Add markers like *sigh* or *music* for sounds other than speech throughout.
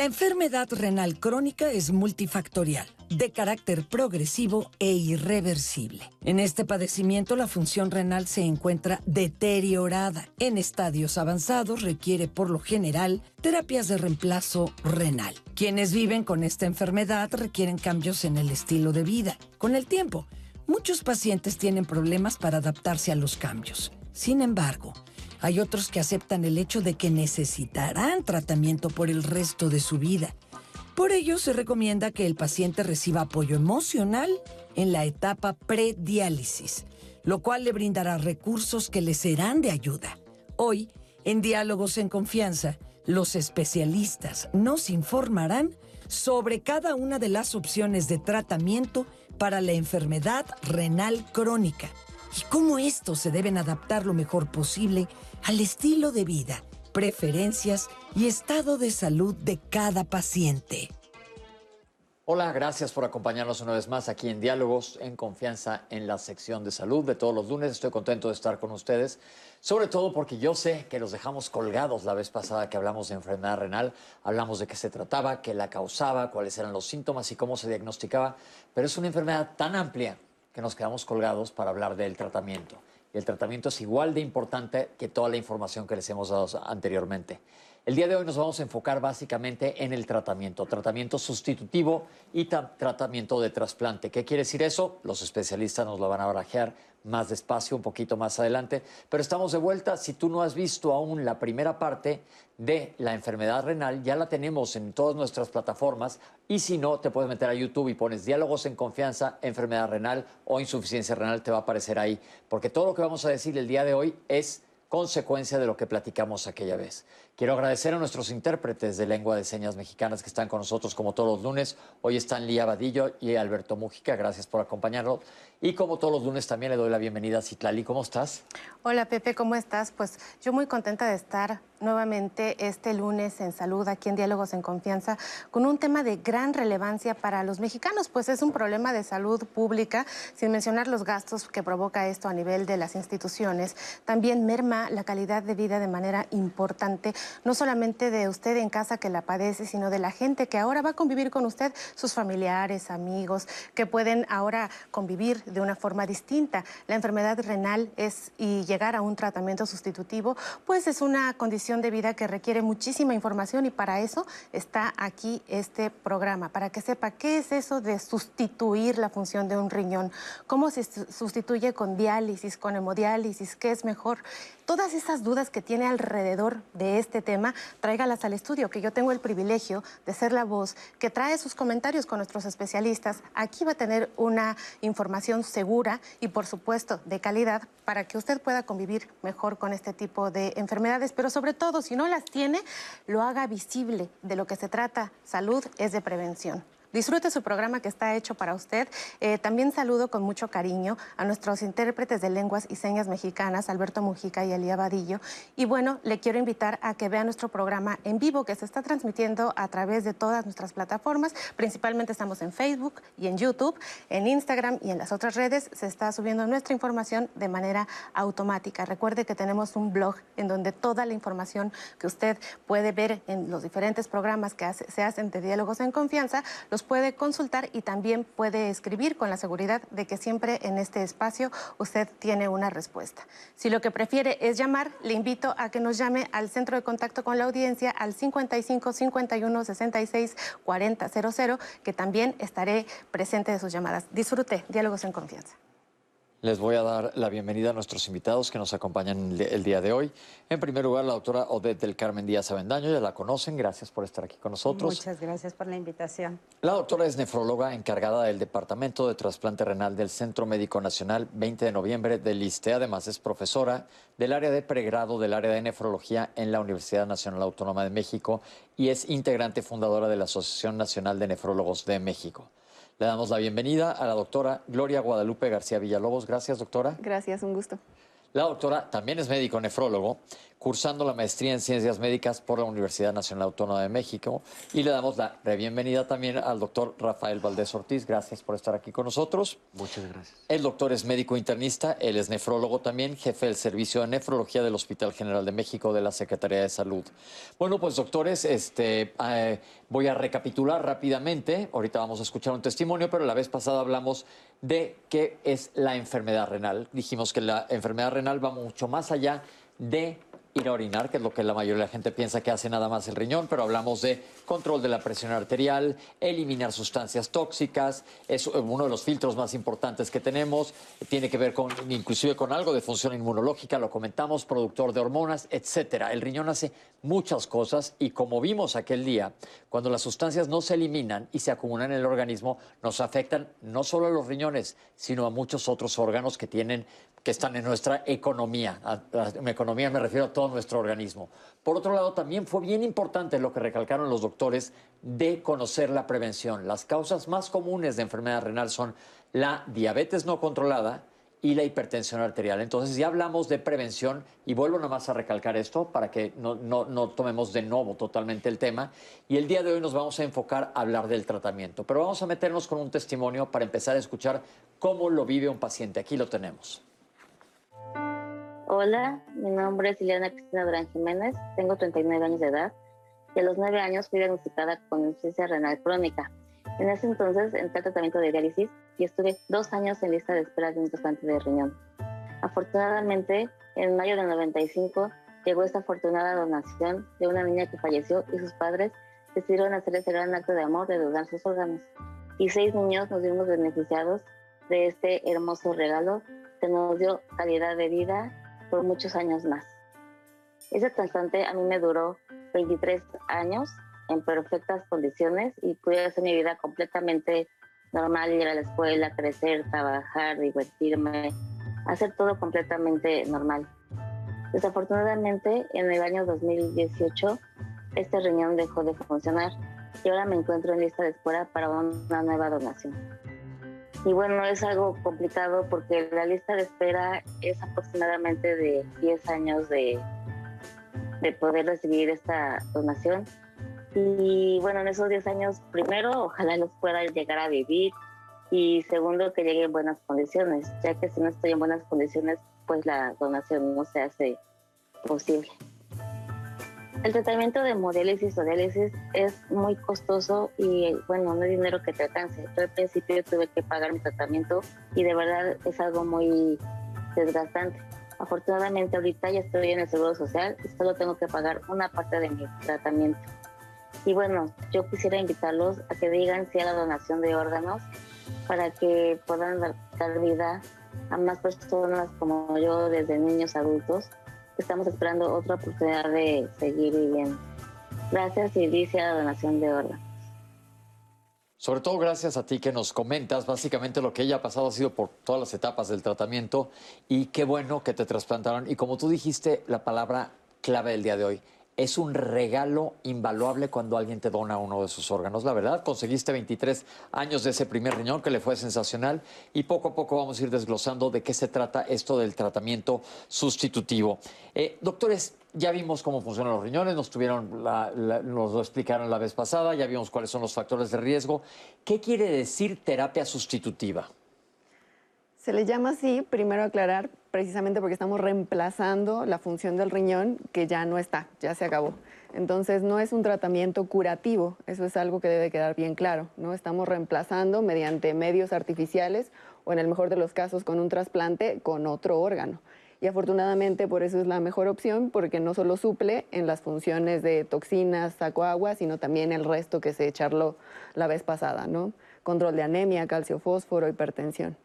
La enfermedad renal crónica es multifactorial, de carácter progresivo e irreversible. En este padecimiento la función renal se encuentra deteriorada. En estadios avanzados requiere por lo general terapias de reemplazo renal. Quienes viven con esta enfermedad requieren cambios en el estilo de vida. Con el tiempo, muchos pacientes tienen problemas para adaptarse a los cambios. Sin embargo, hay otros que aceptan el hecho de que necesitarán tratamiento por el resto de su vida. Por ello, se recomienda que el paciente reciba apoyo emocional en la etapa prediálisis, lo cual le brindará recursos que le serán de ayuda. Hoy, en Diálogos en Confianza, los especialistas nos informarán sobre cada una de las opciones de tratamiento para la enfermedad renal crónica y cómo estos se deben adaptar lo mejor posible al estilo de vida, preferencias y estado de salud de cada paciente. Hola, gracias por acompañarnos una vez más aquí en Diálogos en Confianza en la sección de salud de todos los lunes. Estoy contento de estar con ustedes, sobre todo porque yo sé que los dejamos colgados la vez pasada que hablamos de enfermedad renal, hablamos de qué se trataba, qué la causaba, cuáles eran los síntomas y cómo se diagnosticaba, pero es una enfermedad tan amplia que nos quedamos colgados para hablar del tratamiento. Y el tratamiento es igual de importante que toda la información que les hemos dado anteriormente. El día de hoy nos vamos a enfocar básicamente en el tratamiento, tratamiento sustitutivo y tratamiento de trasplante. ¿Qué quiere decir eso? Los especialistas nos lo van a barajear más despacio, un poquito más adelante. Pero estamos de vuelta. Si tú no has visto aún la primera parte de la enfermedad renal, ya la tenemos en todas nuestras plataformas. Y si no, te puedes meter a YouTube y pones diálogos en confianza, enfermedad renal o insuficiencia renal, te va a aparecer ahí. Porque todo lo que vamos a decir el día de hoy es consecuencia de lo que platicamos aquella vez. Quiero agradecer a nuestros intérpretes de lengua de señas mexicanas que están con nosotros como todos los lunes. Hoy están Lía Vadillo y Alberto Mújica. Gracias por acompañarnos. Y como todos los lunes también le doy la bienvenida a Citlali. ¿Cómo estás? Hola Pepe, ¿cómo estás? Pues yo muy contenta de estar nuevamente este lunes en Salud, aquí en Diálogos en Confianza, con un tema de gran relevancia para los mexicanos, pues es un problema de salud pública, sin mencionar los gastos que provoca esto a nivel de las instituciones. También merma la calidad de vida de manera importante, no solamente de usted en casa que la padece, sino de la gente que ahora va a convivir con usted, sus familiares, amigos, que pueden ahora convivir de una forma distinta. La enfermedad renal es y llegar a un tratamiento sustitutivo, pues es una condición de vida que requiere muchísima información y para eso está aquí este programa, para que sepa qué es eso de sustituir la función de un riñón, cómo se sustituye con diálisis, con hemodiálisis, qué es mejor. Todas esas dudas que tiene alrededor de este tema, tráigalas al estudio, que yo tengo el privilegio de ser la voz que trae sus comentarios con nuestros especialistas. Aquí va a tener una información segura y, por supuesto, de calidad para que usted pueda convivir mejor con este tipo de enfermedades, pero sobre todo, si no las tiene, lo haga visible. De lo que se trata, salud es de prevención. Disfrute su programa que está hecho para usted. Eh, también saludo con mucho cariño a nuestros intérpretes de lenguas y señas mexicanas, Alberto Mujica y Elía Vadillo. Y bueno, le quiero invitar a que vea nuestro programa en vivo que se está transmitiendo a través de todas nuestras plataformas. Principalmente estamos en Facebook y en YouTube, en Instagram y en las otras redes. Se está subiendo nuestra información de manera automática. Recuerde que tenemos un blog en donde toda la información que usted puede ver en los diferentes programas que se hacen de diálogos en confianza, los puede consultar y también puede escribir con la seguridad de que siempre en este espacio usted tiene una respuesta. Si lo que prefiere es llamar, le invito a que nos llame al centro de contacto con la audiencia al 55 51 66 40 00, que también estaré presente de sus llamadas. Disfrute, diálogos en confianza. Les voy a dar la bienvenida a nuestros invitados que nos acompañan el día de hoy. En primer lugar, la doctora Odette del Carmen Díaz Avendaño, ya la conocen, gracias por estar aquí con nosotros. Muchas gracias por la invitación. La doctora es nefróloga encargada del Departamento de Trasplante Renal del Centro Médico Nacional 20 de noviembre del ISTE, además es profesora del área de pregrado del área de nefrología en la Universidad Nacional Autónoma de México y es integrante fundadora de la Asociación Nacional de Nefrólogos de México. Le damos la bienvenida a la doctora Gloria Guadalupe García Villalobos. Gracias, doctora. Gracias, un gusto. La doctora también es médico nefrólogo, cursando la maestría en Ciencias Médicas por la Universidad Nacional Autónoma de México. Y le damos la bienvenida también al doctor Rafael Valdés Ortiz. Gracias por estar aquí con nosotros. Muchas gracias. El doctor es médico internista, él es nefrólogo también, jefe del Servicio de Nefrología del Hospital General de México de la Secretaría de Salud. Bueno, pues doctores, este, eh, voy a recapitular rápidamente. Ahorita vamos a escuchar un testimonio, pero la vez pasada hablamos de qué es la enfermedad renal. Dijimos que la enfermedad renal va mucho más allá de ir a orinar, que es lo que la mayoría de la gente piensa que hace nada más el riñón, pero hablamos de control de la presión arterial, eliminar sustancias tóxicas, es uno de los filtros más importantes que tenemos, tiene que ver con inclusive con algo de función inmunológica, lo comentamos, productor de hormonas, etcétera. El riñón hace muchas cosas y como vimos aquel día, cuando las sustancias no se eliminan y se acumulan en el organismo, nos afectan no solo a los riñones, sino a muchos otros órganos que tienen que están en nuestra economía. A la economía me refiero a todo nuestro organismo. Por otro lado, también fue bien importante lo que recalcaron los doctores de conocer la prevención. Las causas más comunes de enfermedad renal son la diabetes no controlada y la hipertensión arterial. Entonces ya hablamos de prevención y vuelvo nomás a recalcar esto para que no, no, tomemos de nuevo totalmente el tema. Y el día de hoy nos vamos a enfocar a hablar del tratamiento, pero vamos a meternos con un testimonio para empezar a escuchar cómo lo vive un paciente. Aquí lo tenemos. Hola, mi nombre es Ileana Cristina Durán Jiménez, tengo 39 años de edad y a los 9 años fui diagnosticada con insuficiencia renal crónica. En ese entonces entré al tratamiento de diálisis y estuve dos años en lista de espera de un trasplante de riñón. Afortunadamente, en mayo del 95 llegó esta afortunada donación de una niña que falleció y sus padres decidieron hacer ese gran acto de amor de donar sus órganos. Y seis niños nos vimos beneficiados de este hermoso regalo que nos dio calidad de vida por muchos años más. Ese trasplante a mí me duró 23 años en perfectas condiciones y pude hacer mi vida completamente normal, ir a la escuela, crecer, trabajar, divertirme, hacer todo completamente normal. Desafortunadamente, en el año 2018, este riñón dejó de funcionar y ahora me encuentro en lista de espera para una nueva donación. Y bueno, es algo complicado porque la lista de espera es aproximadamente de 10 años de, de poder recibir esta donación. Y bueno, en esos 10 años, primero, ojalá los pueda llegar a vivir y segundo, que llegue en buenas condiciones, ya que si no estoy en buenas condiciones, pues la donación no se hace posible. El tratamiento de hemodiálisis o diálisis es muy costoso y bueno, no hay dinero que te alcance. Yo al principio tuve que pagar mi tratamiento y de verdad es algo muy desgastante. Afortunadamente ahorita ya estoy en el Seguro Social y solo tengo que pagar una parte de mi tratamiento. Y bueno, yo quisiera invitarlos a que digan sí a la donación de órganos para que puedan dar vida a más personas como yo, desde niños adultos, estamos esperando otra oportunidad de seguir viviendo. Gracias y dice la donación de órganos. Sobre todo gracias a ti que nos comentas, básicamente lo que ella ha pasado ha sido por todas las etapas del tratamiento y qué bueno que te trasplantaron. Y como tú dijiste, la palabra clave del día de hoy, es un regalo invaluable cuando alguien te dona uno de sus órganos. La verdad, conseguiste 23 años de ese primer riñón que le fue sensacional y poco a poco vamos a ir desglosando de qué se trata esto del tratamiento sustitutivo. Eh, doctores, ya vimos cómo funcionan los riñones, nos, tuvieron nos lo explicaron la vez pasada, ya vimos cuáles son los factores de riesgo. ¿Qué quiere decir terapia sustitutiva? Se le llama así, primero aclarar, precisamente porque estamos reemplazando la función del riñón que ya no está, ya se acabó. Entonces no es un tratamiento curativo, eso es algo que debe quedar bien claro, ¿no? Estamos reemplazando mediante medios artificiales o en el mejor de los casos con un trasplante con otro órgano. Y afortunadamente por eso es la mejor opción porque no solo suple en las funciones de toxinas, saco agua, sino también el resto que se echarlo la vez pasada, ¿no? Control de anemia, calcio, fósforo, hipertensión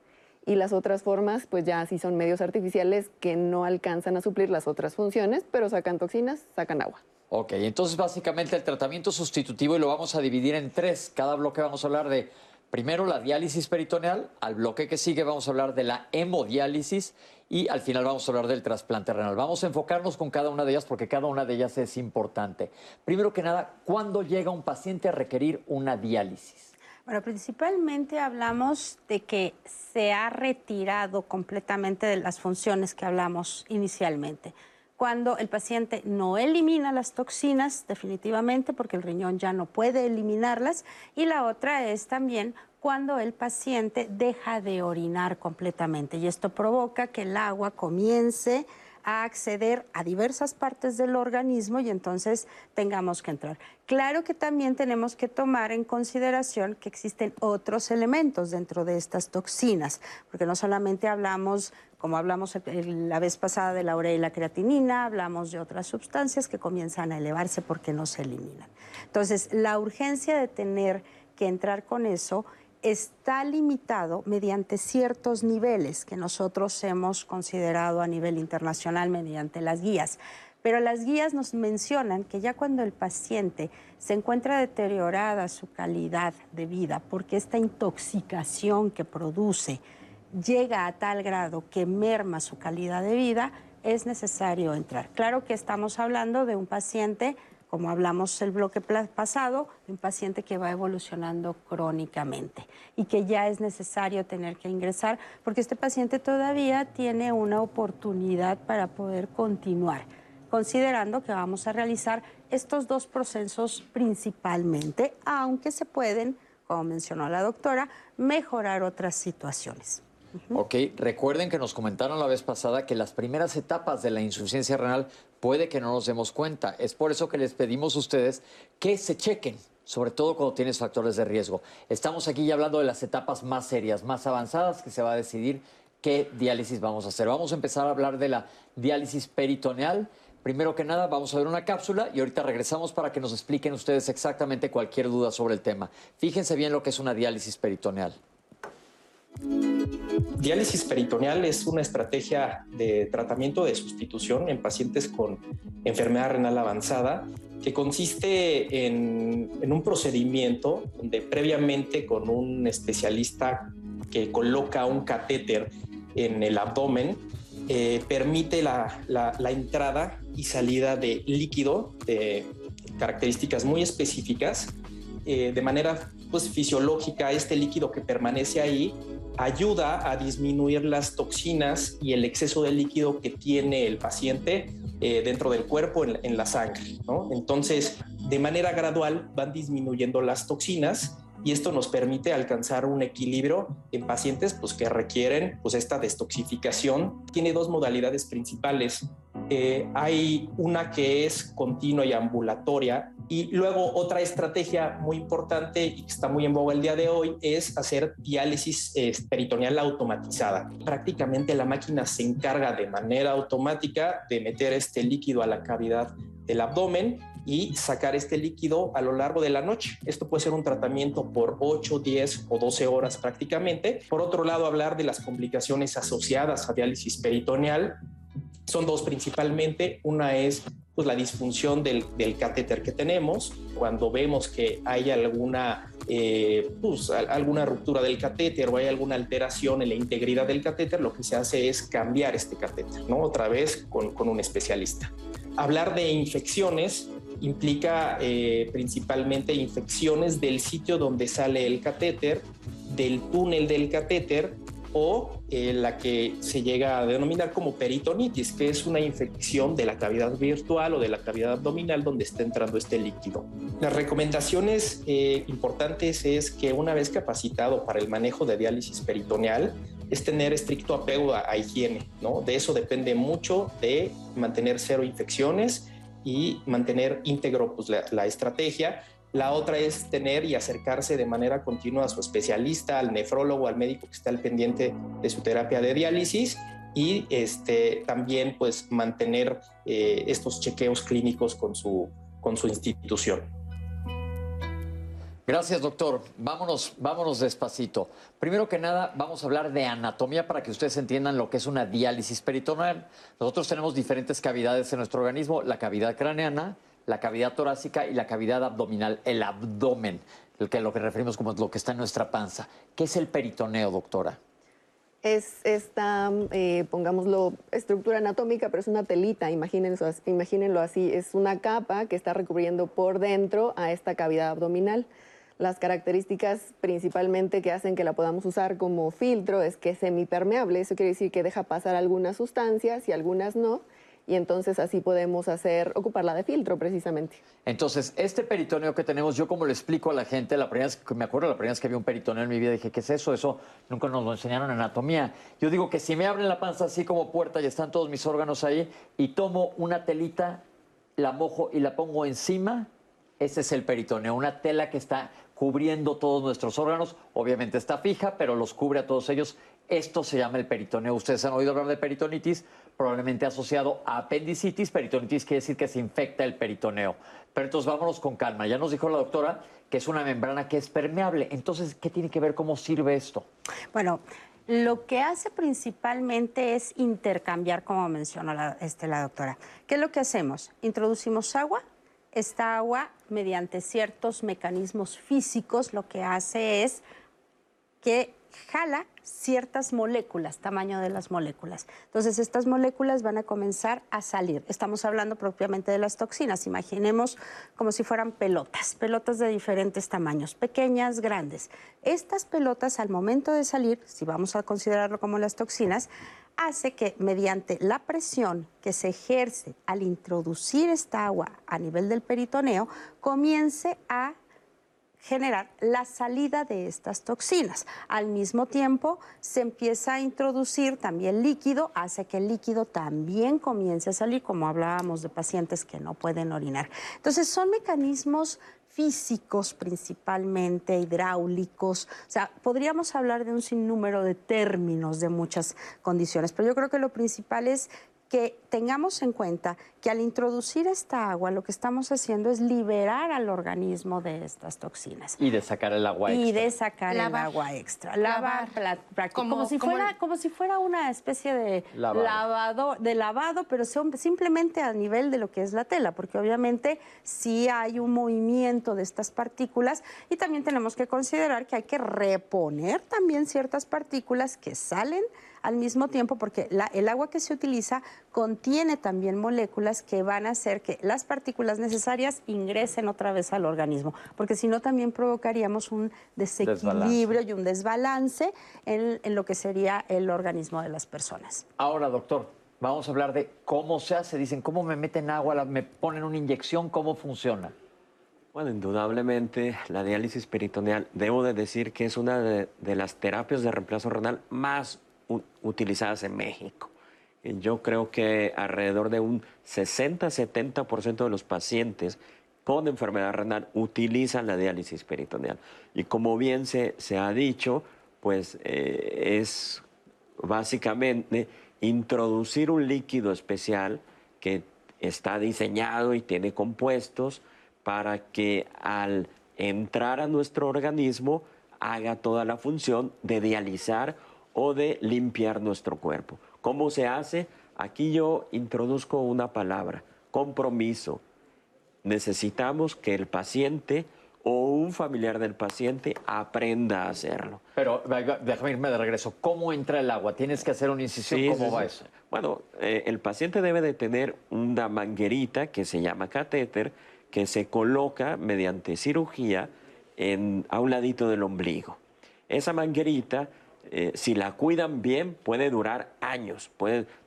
y las otras formas pues ya sí son medios artificiales que no alcanzan a suplir las otras funciones, pero sacan toxinas, sacan agua. Ok, entonces básicamente el tratamiento sustitutivo y lo vamos a dividir en tres. Cada bloque vamos a hablar de primero la diálisis peritoneal, al bloque que sigue vamos a hablar de la hemodiálisis y al final vamos a hablar del trasplante renal. Vamos a enfocarnos con cada una de ellas porque cada una de ellas es importante. Primero que nada, ¿cuándo llega un paciente a requerir una diálisis? Bueno, principalmente hablamos de que se ha retirado completamente de las funciones que hablamos inicialmente. cuando el paciente no elimina las toxinas definitivamente porque el riñón ya no puede eliminarlas y la otra es también cuando el paciente deja de orinar completamente y esto provoca que el agua comience a acceder a diversas partes del organismo y entonces tengamos que entrar. Claro que también tenemos que tomar en consideración que existen otros elementos dentro de estas toxinas, porque no solamente hablamos, como hablamos la vez pasada de la urea y la creatinina, hablamos de otras sustancias que comienzan a elevarse porque no se eliminan. Entonces, la urgencia de tener que entrar con eso está limitado mediante ciertos niveles que nosotros hemos considerado a nivel internacional mediante las guías. Pero las guías nos mencionan que ya cuando el paciente se encuentra deteriorada su calidad de vida, porque esta intoxicación que produce llega a tal grado que merma su calidad de vida, es necesario entrar. Claro que estamos hablando de un paciente como hablamos el bloque pasado, un paciente que va evolucionando crónicamente y que ya es necesario tener que ingresar porque este paciente todavía tiene una oportunidad para poder continuar, considerando que vamos a realizar estos dos procesos principalmente, aunque se pueden, como mencionó la doctora, mejorar otras situaciones. Ok, recuerden que nos comentaron la vez pasada que las primeras etapas de la insuficiencia renal puede que no nos demos cuenta. Es por eso que les pedimos a ustedes que se chequen, sobre todo cuando tienes factores de riesgo. Estamos aquí ya hablando de las etapas más serias, más avanzadas, que se va a decidir qué diálisis vamos a hacer. Vamos a empezar a hablar de la diálisis peritoneal. Primero que nada, vamos a ver una cápsula y ahorita regresamos para que nos expliquen ustedes exactamente cualquier duda sobre el tema. Fíjense bien lo que es una diálisis peritoneal. Diálisis peritoneal es una estrategia de tratamiento de sustitución en pacientes con enfermedad renal avanzada que consiste en, un procedimiento donde previamente con un especialista que coloca un catéter en el abdomen eh, permite la, entrada y salida de líquido de características muy específicas eh, de manera pues, fisiológica este líquido que permanece ahí ayuda a disminuir las toxinas y el exceso de líquido que tiene el paciente eh, dentro del cuerpo, en, la sangre. Entonces, de manera gradual van disminuyendo las toxinas y esto nos permite alcanzar un equilibrio en pacientes pues, que requieren pues, esta detoxificación. Tiene dos modalidades principales. Eh, hay una que es continua y ambulatoria y luego otra estrategia muy importante y que está muy en boga el día de hoy es hacer diálisis peritoneal automatizada. Prácticamente la máquina se encarga de manera automática de meter este líquido a la cavidad del abdomen y sacar este líquido a lo largo de la noche. Esto puede ser un tratamiento por 8, 10 o 12 horas prácticamente. Por otro lado, hablar de las complicaciones asociadas a diálisis peritoneal. Son dos principalmente. Una es pues, la disfunción del, catéter que tenemos. Cuando vemos que hay alguna, eh, pues, alguna ruptura del catéter o hay alguna alteración en la integridad del catéter, lo que se hace es cambiar este catéter, ¿no? Otra vez con, con un especialista. Hablar de infecciones implica eh, principalmente infecciones del sitio donde sale el catéter, del túnel del catéter o eh, la que se llega a denominar como peritonitis, que es una infección de la cavidad virtual o de la cavidad abdominal donde está entrando este líquido. Las recomendaciones eh, importantes es que una vez capacitado para el manejo de diálisis peritoneal, es tener estricto apego a, higiene, ¿no? De eso depende mucho de mantener cero infecciones y mantener íntegro pues, la, estrategia. La otra es tener y acercarse de manera continua a su especialista, al nefrólogo, al médico que está al pendiente de su terapia de diálisis y este, también pues mantener eh, estos chequeos clínicos con su, con su institución. Gracias, doctor. Vámonos, vámonos despacito. Primero que nada, vamos a hablar de anatomía para que ustedes entiendan lo que es una diálisis peritoneal. Nosotros tenemos diferentes cavidades en nuestro organismo, la cavidad craneana, la cavidad torácica y la cavidad abdominal, el abdomen, el que lo que referimos como lo que está en nuestra panza. ¿Qué es el peritoneo, doctora? Es esta, eh, pongámoslo, estructura anatómica, pero es una telita, imagínenlo, imagínenlo así, es una capa que está recubriendo por dentro a esta cavidad abdominal. Las características principalmente que hacen que la podamos usar como filtro es que es semipermeable, eso quiere decir que deja pasar algunas sustancias y algunas no, y entonces así podemos hacer, ocuparla de filtro precisamente. Entonces, este peritoneo que tenemos, yo como le explico a la gente, la primera vez que me acuerdo la primera vez que vi un peritoneo en mi vida, dije, ¿qué es eso? Eso nunca nos lo enseñaron en anatomía. Yo digo que si me abren la panza así como puerta y están todos mis órganos ahí, y tomo una telita, la mojo y la pongo encima, ese es el peritoneo, una tela que está cubriendo todos nuestros órganos, obviamente está fija, pero los cubre a todos ellos. Esto se llama el peritoneo. Ustedes han oído hablar de peritonitis, probablemente asociado a apendicitis. Peritonitis quiere decir que se infecta el peritoneo. Pero entonces vámonos con calma. Ya nos dijo la doctora que es una membrana que es permeable. Entonces, ¿qué tiene que ver cómo sirve esto? Bueno, lo que hace principalmente es intercambiar, como mencionó la, este, la doctora. ¿Qué es lo que hacemos? Introducimos agua. Esta agua, mediante ciertos mecanismos físicos, lo que hace es que jala ciertas moléculas, tamaño de las moléculas. Entonces, estas moléculas van a comenzar a salir. Estamos hablando propiamente de las toxinas. Imaginemos como si fueran pelotas, pelotas de diferentes tamaños, pequeñas, grandes. Estas pelotas, al momento de salir, si vamos a considerarlo como las toxinas, hace que mediante la presión que se ejerce al introducir esta agua a nivel del peritoneo, comience a generar la salida de estas toxinas. Al mismo tiempo, se empieza a introducir también líquido, hace que el líquido también comience a salir, como hablábamos de pacientes que no pueden orinar. Entonces, son mecanismos físicos principalmente, hidráulicos, o sea, podríamos hablar de un sinnúmero de términos de muchas condiciones, pero yo creo que lo principal es que tengamos en cuenta que al introducir esta agua lo que estamos haciendo es liberar al organismo de estas toxinas. Y de sacar el agua extra. Y de sacar el agua extra. Lavar, como, si fuera, como si fuera una especie de lavado. de lavado, pero simplemente a nivel de lo que es la tela, porque obviamente sí hay un movimiento de estas partículas y también tenemos que considerar que hay que reponer también ciertas partículas que salen al mismo tiempo porque el agua que se utiliza contiene también moléculas que van a hacer que las partículas necesarias ingresen otra vez al organismo, porque si no también provocaríamos un desequilibrio y un desbalance en, en lo que sería el organismo de las personas. Ahora, doctor, vamos a hablar de cómo se hace. Dicen, ¿cómo me meten agua? ¿Me ponen una inyección? ¿Cómo funciona? Bueno, indudablemente la diálisis peritoneal, debo de decir que es una de, de las terapias de reemplazo renal más utilizadas en México. Yo creo que alrededor de un 60-70% de los pacientes con enfermedad renal utilizan la diálisis peritoneal. Y como bien se, se ha dicho, pues eh, es básicamente introducir un líquido especial que está diseñado y tiene compuestos para que al entrar a nuestro organismo haga toda la función de dializar o de limpiar nuestro cuerpo. ¿Cómo se hace? Aquí yo introduzco una palabra, compromiso. Necesitamos que el paciente o un familiar del paciente aprenda a hacerlo. Pero déjame irme de regreso. ¿Cómo entra el agua? ¿Tienes que hacer una incisión? ¿Cómo va eso? Bueno, eh, el paciente debe de tener una manguerita que se llama catéter que se coloca mediante cirugía en, a un ladito del ombligo. Esa manguerita eh, si la cuidan bien, puede durar años.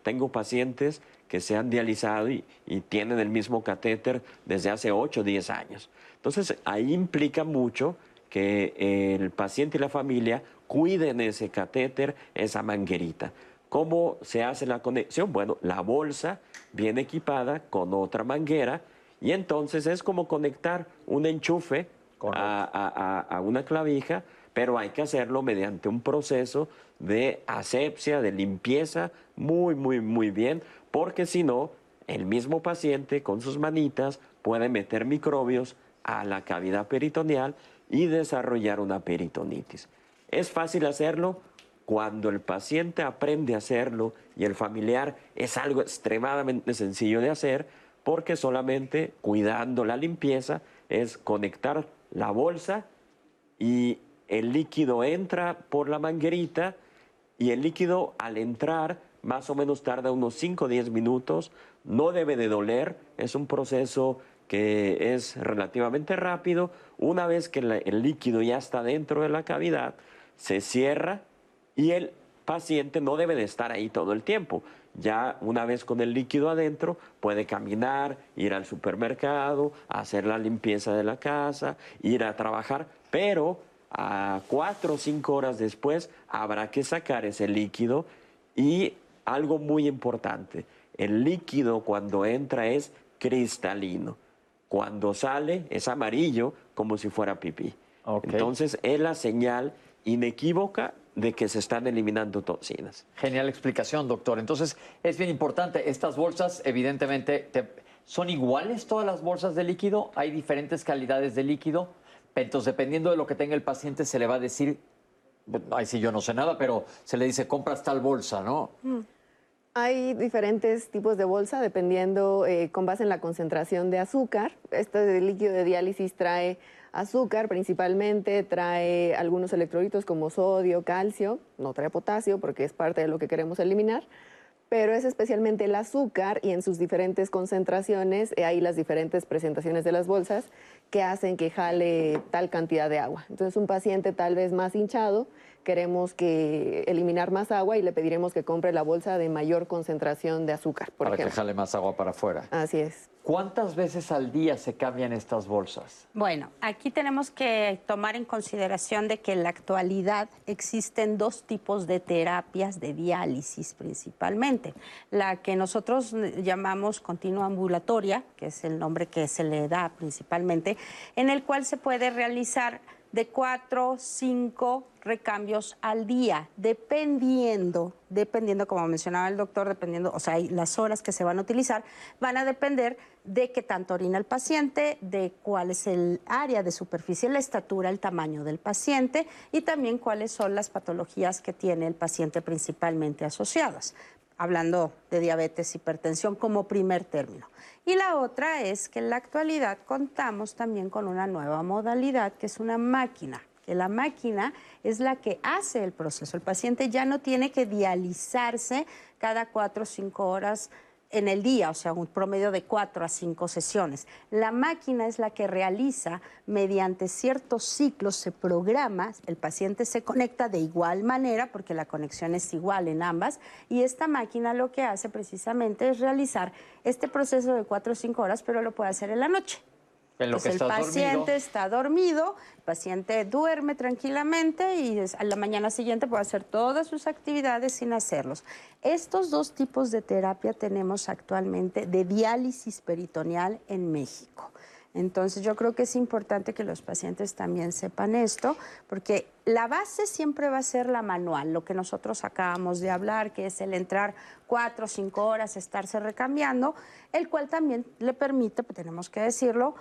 tengo pacientes que se han dializado y, tienen el mismo catéter desde hace 8 o 10 años. Entonces, ahí implica mucho que el paciente y la familia cuiden ese catéter, esa manguerita. ¿Cómo se hace la conexión? Bueno, la bolsa viene equipada con otra manguera y entonces es como conectar un enchufe a una clavija pero hay que hacerlo mediante un proceso de asepsia, de limpieza, muy, muy, muy bien, porque si no, el mismo paciente con sus manitas puede meter microbios a la cavidad peritoneal y desarrollar una peritonitis. ¿Es fácil hacerlo? Cuando el paciente aprende a hacerlo y el familiar es algo extremadamente sencillo de hacer, porque solamente cuidando la limpieza es conectar la bolsa y el líquido entra por la manguerita y el líquido al entrar más o menos tarda unos 5 o 10 minutos, no debe de doler, es un proceso que es relativamente rápido. Una vez que el líquido ya está dentro de la cavidad, se cierra y el paciente no debe de estar ahí todo el tiempo. Ya una vez con el líquido adentro, puede caminar, ir al supermercado, hacer la limpieza de la casa, ir a trabajar, pero a cuatro o cinco horas después habrá que sacar ese líquido y algo muy importante, el líquido cuando entra es cristalino. Cuando sale es amarillo como si fuera pipí. Entonces es la señal inequívoca de que se están eliminando toxinas. Genial explicación, doctor. Entonces, es bien importante, estas bolsas evidentemente son iguales todas las bolsas de líquido, hay diferentes calidades de líquido, entonces dependiendo de lo que tenga el paciente se le va a decir, ay sí yo no sé nada, pero se le dice compras tal bolsa, ¿no? Mm. Hay diferentes tipos de bolsa dependiendo eh, con base en la concentración de azúcar. Este líquido de diálisis trae azúcar principalmente, trae algunos electrolitos como sodio, calcio, no trae potasio porque es parte de lo que queremos eliminar, pero es especialmente el azúcar y en sus diferentes concentraciones, eh, hay las diferentes presentaciones de las bolsas que hacen que jale tal cantidad de agua. Entonces un paciente tal vez más hinchado, queremos que eliminar más agua y le pediremos que compre la bolsa de mayor concentración de azúcar, por para que jale más agua para afuera. Así es. ¿Cuántas veces al día se cambian estas bolsas? Bueno, aquí tenemos que tomar en consideración de que en la actualidad existen dos tipos de terapias de diálisis principalmente. La que nosotros llamamos continua ambulatoria, que es el nombre que se le da principalmente, en el cual se puede realizar de cuatro, cinco recambios al día, dependiendo, dependiendo, como mencionaba el doctor, dependiendo, o sea, las horas que se van a utilizar, van a depender de qué tanto orina el paciente, de cuál es el área de superficie, la estatura, el tamaño del paciente y también cuáles son las patologías que tiene el paciente principalmente asociadas hablando de diabetes, hipertensión como primer término. Y la otra es que en la actualidad contamos también con una nueva modalidad que es una máquina, que la máquina es la que hace el proceso. El paciente ya no tiene que dializarse cada cuatro o cinco horas en el día, o sea, un promedio de cuatro a cinco sesiones. La máquina es la que realiza mediante ciertos ciclos, se programa, el paciente se conecta de igual manera, porque la conexión es igual en ambas, y esta máquina lo que hace precisamente es realizar este proceso de cuatro o cinco horas, pero lo puede hacer en la noche. En lo que el paciente está dormido, el paciente duerme tranquilamente y a la mañana siguiente puede hacer todas sus actividades sin hacerlos. Estos dos tipos de terapia tenemos actualmente de diálisis peritoneal en México. Entonces yo creo que es importante que los pacientes también sepan esto, porque la base siempre va a ser la manual, lo que nosotros acabamos de hablar, que es el entrar cuatro o cinco horas, estarse recambiando, el cual también le permite, pues, tenemos que decirlo,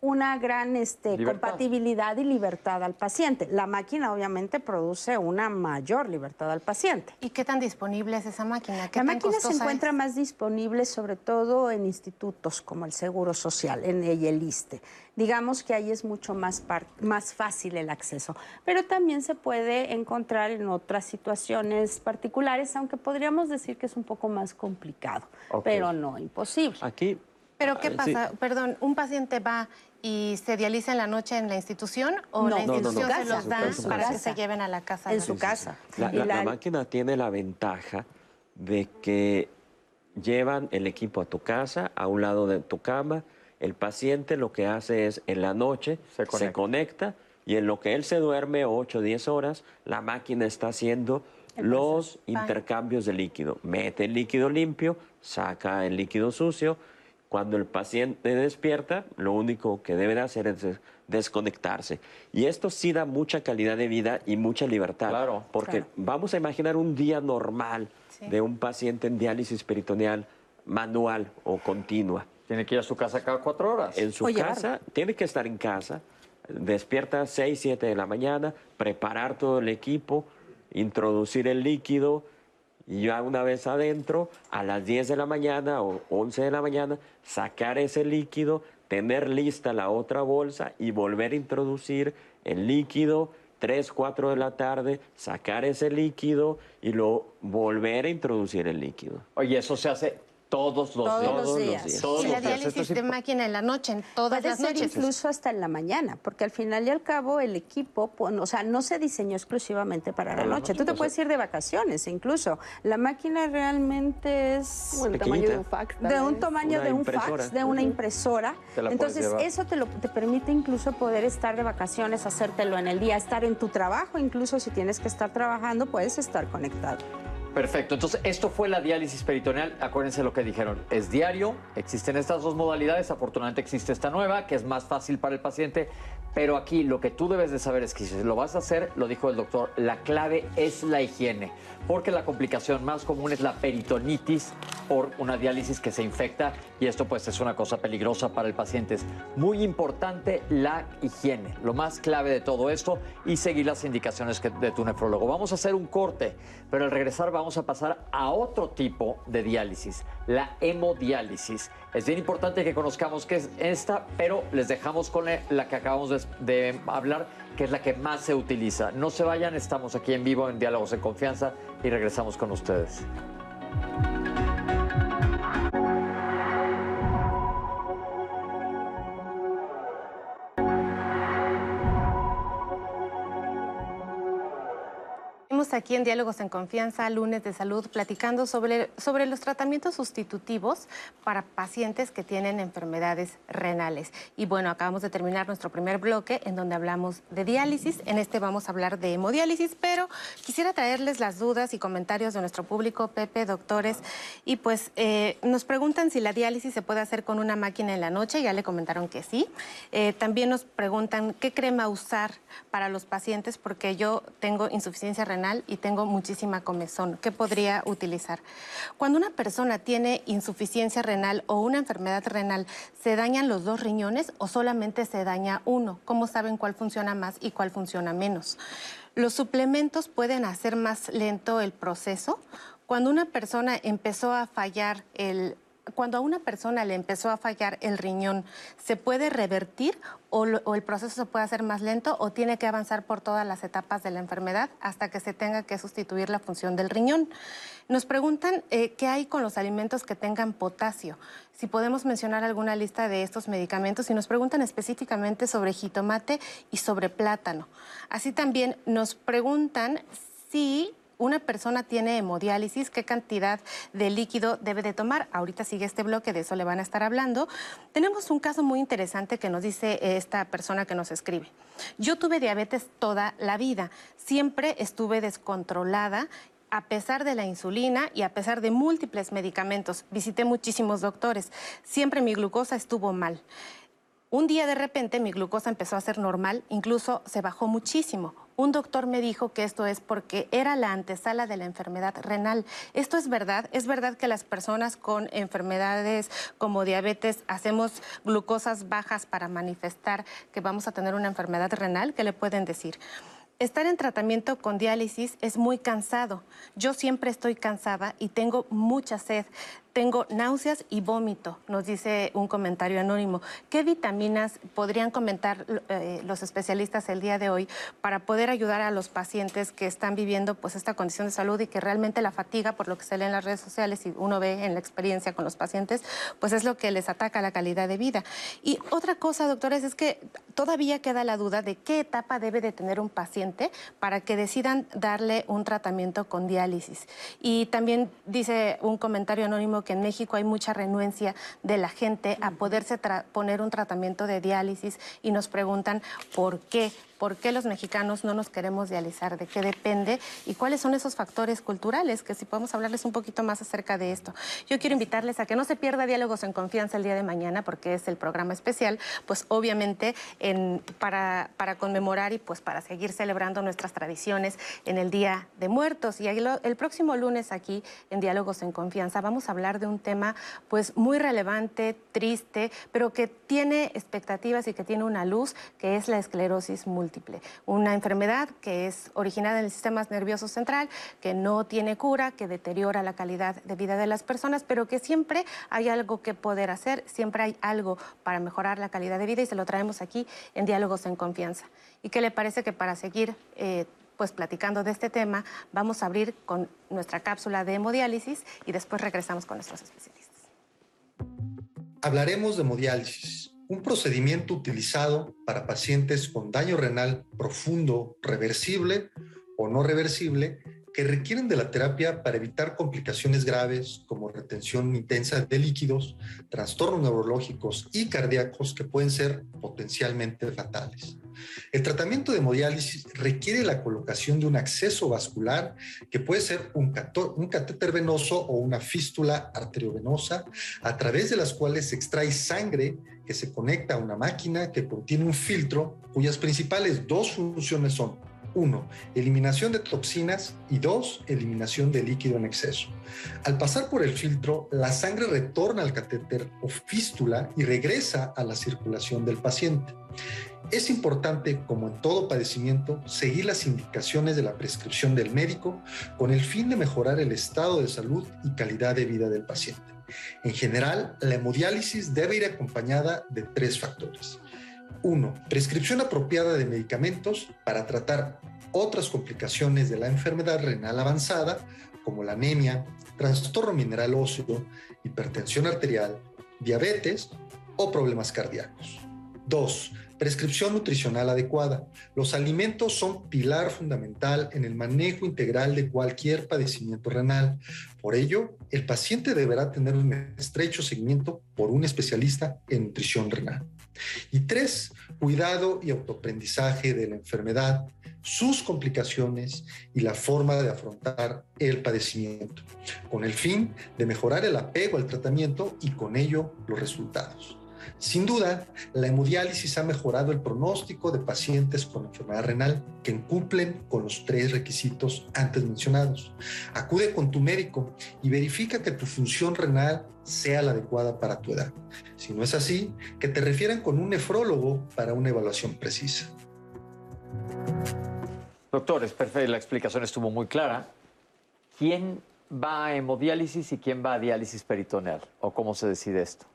una gran este, compatibilidad y libertad al paciente. La máquina obviamente produce una mayor libertad al paciente. ¿Y qué tan disponible es esa máquina? la máquina se encuentra más disponible sobre todo en institutos como el Seguro Social en y el ISTE. Digamos que ahí es mucho más, más fácil el acceso, pero también se puede encontrar en otras situaciones particulares, aunque podríamos decir que es un poco más complicado, pero no imposible. Aquí pero ¿qué ah, pasa? Perdón, un paciente va y se dializa en la noche en la institución o la institución se los da para que se lleven a la casa. En su casa. La, máquina tiene la ventaja de que llevan el equipo a tu casa, a un lado de tu cama. El paciente lo que hace es en la noche se conecta, y en lo que él se duerme 8 o 10 horas, la máquina está haciendo los intercambios de líquido. Mete el líquido limpio, saca el líquido sucio cuando el paciente despierta, lo único que debe de hacer es desconectarse. Y esto sí da mucha calidad de vida y mucha libertad. Claro. Porque vamos a imaginar un día normal de un paciente en diálisis peritoneal manual o continua. Tiene que ir a su casa cada cuatro horas. En su casa, tiene que estar en casa, despierta a 6, 7 de la mañana, preparar todo el equipo, introducir el líquido, y ya una vez adentro, a las 10 de la mañana o 11 de la mañana, sacar ese líquido, tener lista la otra bolsa y volver a introducir el líquido 3, 4 de la tarde, sacar ese líquido y luego volver a introducir el líquido. Oye, eso se hace Todos los Todos días. los Todos los días. días. Todos y la días. Diálisis es de máquina en la noche, en todas Puede las ser noches. incluso hasta en la mañana, porque al final y al cabo el equipo, o sea, no se diseñó exclusivamente para la Para la noche. noche, Tú te puedes ir de vacaciones incluso. La máquina realmente es Como el tamaño de un fax. de un tamaño Una de un impresora. fax, de una impresora. Te la puedes Entonces, eso te, lo, te permite incluso poder estar de vacaciones, hacértelo en el día, estar en tu trabajo, incluso si tienes que estar trabajando, puedes estar conectado. Perfecto, entonces esto fue la diálisis peritoneal. Acuérdense lo que dijeron, es diario, existen estas dos modalidades, afortunadamente existe esta nueva, que es más fácil para el paciente, pero aquí lo que tú debes de saber es que si lo vas a hacer, lo dijo el doctor, la clave es la higiene, porque la complicación más común es la peritonitis por una diálisis que se infecta y esto pues es una cosa peligrosa para el paciente. Es muy importante la higiene, lo más clave de todo esto y seguir las indicaciones que- de tu nefrólogo. Vamos a hacer un corte, pero al regresar vamos a pasar a otro tipo de diálisis, la hemodiálisis. Es bien importante que conozcamos qué es esta, pero les dejamos con la que acabamos de, hablar, que es la que más se utiliza. No se vayan, estamos aquí en vivo en Diálogos en Confianza y regresamos con ustedes. Estamos aquí en Diálogos en Confianza, lunes de salud, platicando sobre, sobre los tratamientos sustitutivos para pacientes que tienen enfermedades renales. Y bueno, acabamos de terminar nuestro primer bloque en donde hablamos de diálisis. En este vamos a hablar de hemodiálisis, pero quisiera traerles las dudas y comentarios de nuestro público, Pepe, doctores. Y pues eh, nos preguntan si la diálisis se puede hacer con una máquina en la noche. Ya le comentaron que sí. Eh, también nos preguntan qué crema usar para los pacientes porque yo tengo insuficiencia renal y tengo muchísima comezón. ¿Qué podría utilizar? Cuando una persona tiene insuficiencia renal o una enfermedad renal, ¿se dañan los dos riñones o solamente se daña uno? ¿Cómo saben cuál funciona más y cuál funciona menos? Los suplementos pueden hacer más lento el proceso. Cuando una persona empezó a fallar el cuando a una persona le empezó a fallar el riñón, ¿se puede revertir o, el proceso se puede hacer más lento o tiene que avanzar por todas las etapas de la enfermedad hasta que se tenga que sustituir la función del riñón? Nos preguntan eh, qué hay con los alimentos que tengan potasio. Si podemos mencionar alguna lista de estos medicamentos y nos preguntan específicamente sobre jitomate y sobre plátano. Así también nos preguntan si una persona tiene hemodiálisis, qué cantidad de líquido debe de tomar. Ahorita sigue este bloque, de eso le van a estar hablando. Tenemos un caso muy interesante que nos dice esta persona que nos escribe. Yo tuve diabetes toda la vida, siempre estuve descontrolada. A pesar de la insulina y a pesar de múltiples medicamentos, visité muchísimos doctores. Siempre mi glucosa estuvo mal. Un día de repente mi glucosa empezó a ser normal, incluso se bajó muchísimo. Un doctor me dijo que esto es porque era la antesala de la enfermedad renal. ¿Esto es verdad? ¿Es verdad que las personas con enfermedades como diabetes hacemos glucosas bajas para manifestar que vamos a tener una enfermedad renal? ¿Qué le pueden decir? Estar en tratamiento con diálisis es muy cansado. Yo siempre estoy cansada y tengo mucha sed. Tengo náuseas y vómito, nos dice un comentario anónimo. ¿Qué vitaminas podrían comentar eh, los especialistas el día de hoy para poder ayudar a los pacientes que están viviendo pues, esta condición de salud y que realmente la fatiga, por lo que se lee en las redes sociales y uno ve en la experiencia con los pacientes, pues es lo que les ataca la calidad de vida? Y otra cosa, doctores, es que todavía queda la duda de qué etapa debe de tener un paciente para que decidan darle un tratamiento con diálisis. Y también dice un comentario anónimo que en México hay mucha renuencia de la gente a poderse poner un tratamiento de diálisis y nos preguntan por qué. ¿Por qué los mexicanos no nos queremos dializar? ¿De qué depende? ¿Y cuáles son esos factores culturales? Que si podemos hablarles un poquito más acerca de esto. Yo quiero invitarles a que no se pierda Diálogos en Confianza el día de mañana, porque es el programa especial, pues obviamente en, para, para conmemorar y pues para seguir celebrando nuestras tradiciones en el Día de Muertos. Y el, el próximo lunes aquí en Diálogos en Confianza vamos a hablar de un tema pues muy relevante, triste, pero que tiene expectativas y que tiene una luz, que es la esclerosis múltiple múltiple, una enfermedad que es originada en el sistema nervioso central, que no tiene cura, que deteriora la calidad de vida de las personas, pero que siempre hay algo que poder hacer, siempre hay algo para mejorar la calidad de vida y se lo traemos aquí en Diálogos en Confianza. ¿Y qué le parece que para seguir eh, pues platicando de este tema, vamos a abrir con nuestra cápsula de hemodiálisis y después regresamos con nuestros especialistas? Hablaremos de hemodiálisis, un procedimiento utilizado para pacientes con daño renal profundo, reversible o no reversible, que requieren de la terapia para evitar complicaciones graves como retención intensa de líquidos, trastornos neurológicos y cardíacos que pueden ser potencialmente fatales. El tratamiento de hemodiálisis requiere la colocación de un acceso vascular que puede ser un, catéter venoso o una fístula arteriovenosa a través de las cuales se extrae sangre que se conecta a una máquina que contiene un filtro cuyas principales dos funciones son uno, eliminación de toxinas y dos, eliminación de líquido en exceso. Al pasar por el filtro, la sangre retorna al catéter o fístula y regresa a la circulación del paciente. Es importante, como en todo padecimiento, seguir las indicaciones de la prescripción del médico con el fin de mejorar el estado de salud y calidad de vida del paciente. En general, la hemodiálisis debe ir acompañada de tres factores. Uno, prescripción apropiada de medicamentos para tratar otras complicaciones de la enfermedad renal avanzada, como la anemia, trastorno mineral óseo, hipertensión arterial, diabetes o problemas cardíacos. Dos, prescripción nutricional adecuada. Los alimentos son pilar fundamental en el manejo integral de cualquier padecimiento renal. Por ello, el paciente deberá tener un estrecho seguimiento por un especialista en nutrición renal. Y tres, cuidado y autoaprendizaje de la enfermedad, sus complicaciones y la forma de afrontar el padecimiento, con el fin de mejorar el apego al tratamiento y con ello los resultados. Sin duda, la hemodiálisis ha mejorado el pronóstico de pacientes con enfermedad renal que cumplen con los tres requisitos antes mencionados. Acude con tu médico y verifica que tu función renal sea la adecuada para tu edad. Si no es así, que te refieran con un nefrólogo para una evaluación precisa. Doctor, es perfecto, la explicación estuvo muy clara. ¿Quién va a hemodiálisis y quién va a diálisis peritoneal? ¿O cómo se decide esto?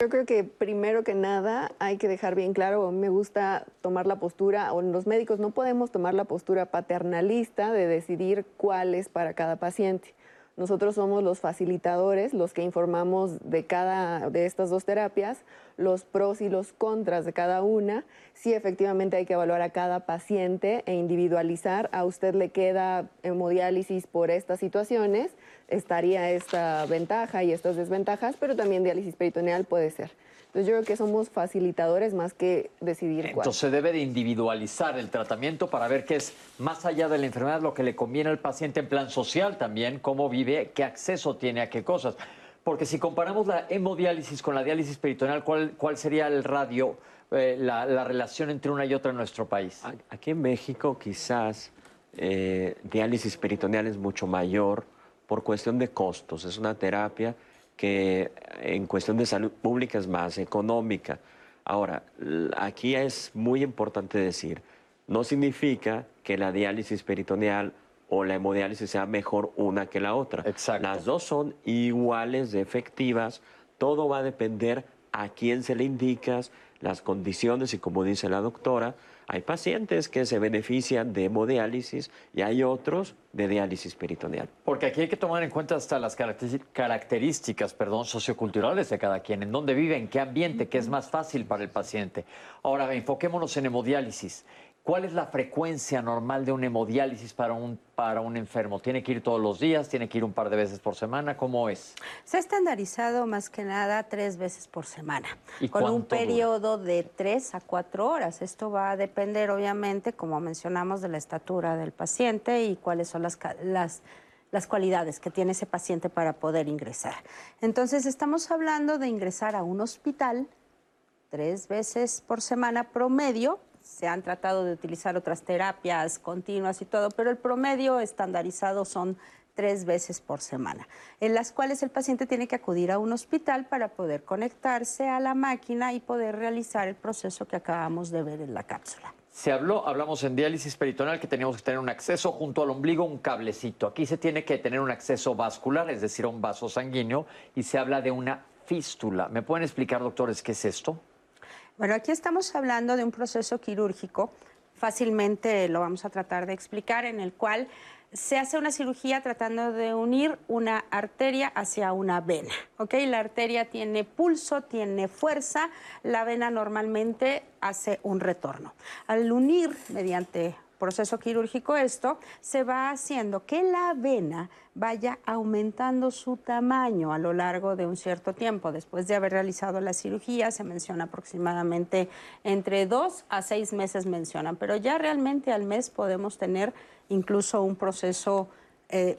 Yo creo que primero que nada hay que dejar bien claro, a mí me gusta tomar la postura, o los médicos no podemos tomar la postura paternalista de decidir cuál es para cada paciente. Nosotros somos los facilitadores, los que informamos de cada de estas dos terapias, los pros y los contras de cada una. Sí, efectivamente hay que evaluar a cada paciente e individualizar. A usted le queda hemodiálisis por estas situaciones, estaría esta ventaja y estas desventajas, pero también diálisis peritoneal puede ser. Entonces yo creo que somos facilitadores más que decidir cuál. Entonces se debe de individualizar el tratamiento para ver qué es más allá de la enfermedad lo que le conviene al paciente en plan social también, cómo vive, qué acceso tiene a qué cosas. Porque si comparamos la hemodiálisis con la diálisis peritoneal, ¿cuál, cuál sería el radio, eh, la, relación entre una y otra en nuestro país? Aquí en México quizás eh, diálisis peritoneal es mucho mayor por cuestión de costos. Es una terapia que en cuestión de salud pública es más económica. Ahora, aquí es muy importante decir, no significa que la diálisis peritoneal o la hemodiálisis sea mejor una que la otra. Exacto. Las dos son iguales de efectivas, todo va a depender a quién se le indicas, las condiciones y como dice la doctora, hay pacientes que se benefician de hemodiálisis y hay otros de diálisis peritoneal. Porque aquí hay que tomar en cuenta hasta las características perdón, socioculturales de cada quien, en dónde vive, en qué ambiente, qué es más fácil para el paciente. Ahora, enfoquémonos en hemodiálisis. ¿Cuál es la frecuencia normal de un hemodiálisis para un, para un enfermo? ¿Tiene que ir todos los días? ¿Tiene que ir un par de veces por semana? ¿Cómo es? Se ha estandarizado más que nada tres veces por semana, con un periodo de tres a cuatro horas. Esto va a depender, obviamente, como mencionamos, de la estatura del paciente y cuáles son las, las, las cualidades que tiene ese paciente para poder ingresar. Entonces, estamos hablando de ingresar a un hospital tres veces por semana promedio se han tratado de utilizar otras terapias continuas y todo, pero el promedio estandarizado son tres veces por semana, en las cuales el paciente tiene que acudir a un hospital para poder conectarse a la máquina y poder realizar el proceso que acabamos de ver en la cápsula. Se habló, hablamos en diálisis peritoneal que teníamos que tener un acceso junto al ombligo, un cablecito. Aquí se tiene que tener un acceso vascular, es decir, un vaso sanguíneo, y se habla de una fístula. ¿Me pueden explicar, doctores, qué es esto? Bueno, aquí estamos hablando de un proceso quirúrgico, fácilmente lo vamos a tratar de explicar, en el cual se hace una cirugía tratando de unir una arteria hacia una vena. ¿ok? La arteria tiene pulso, tiene fuerza, la vena normalmente hace un retorno. Al unir mediante proceso quirúrgico esto, se va haciendo que la vena vaya aumentando su tamaño a lo largo de un cierto tiempo. Después de haber realizado la cirugía, se menciona aproximadamente entre dos a seis meses mencionan, pero ya realmente al mes podemos tener incluso un proceso eh,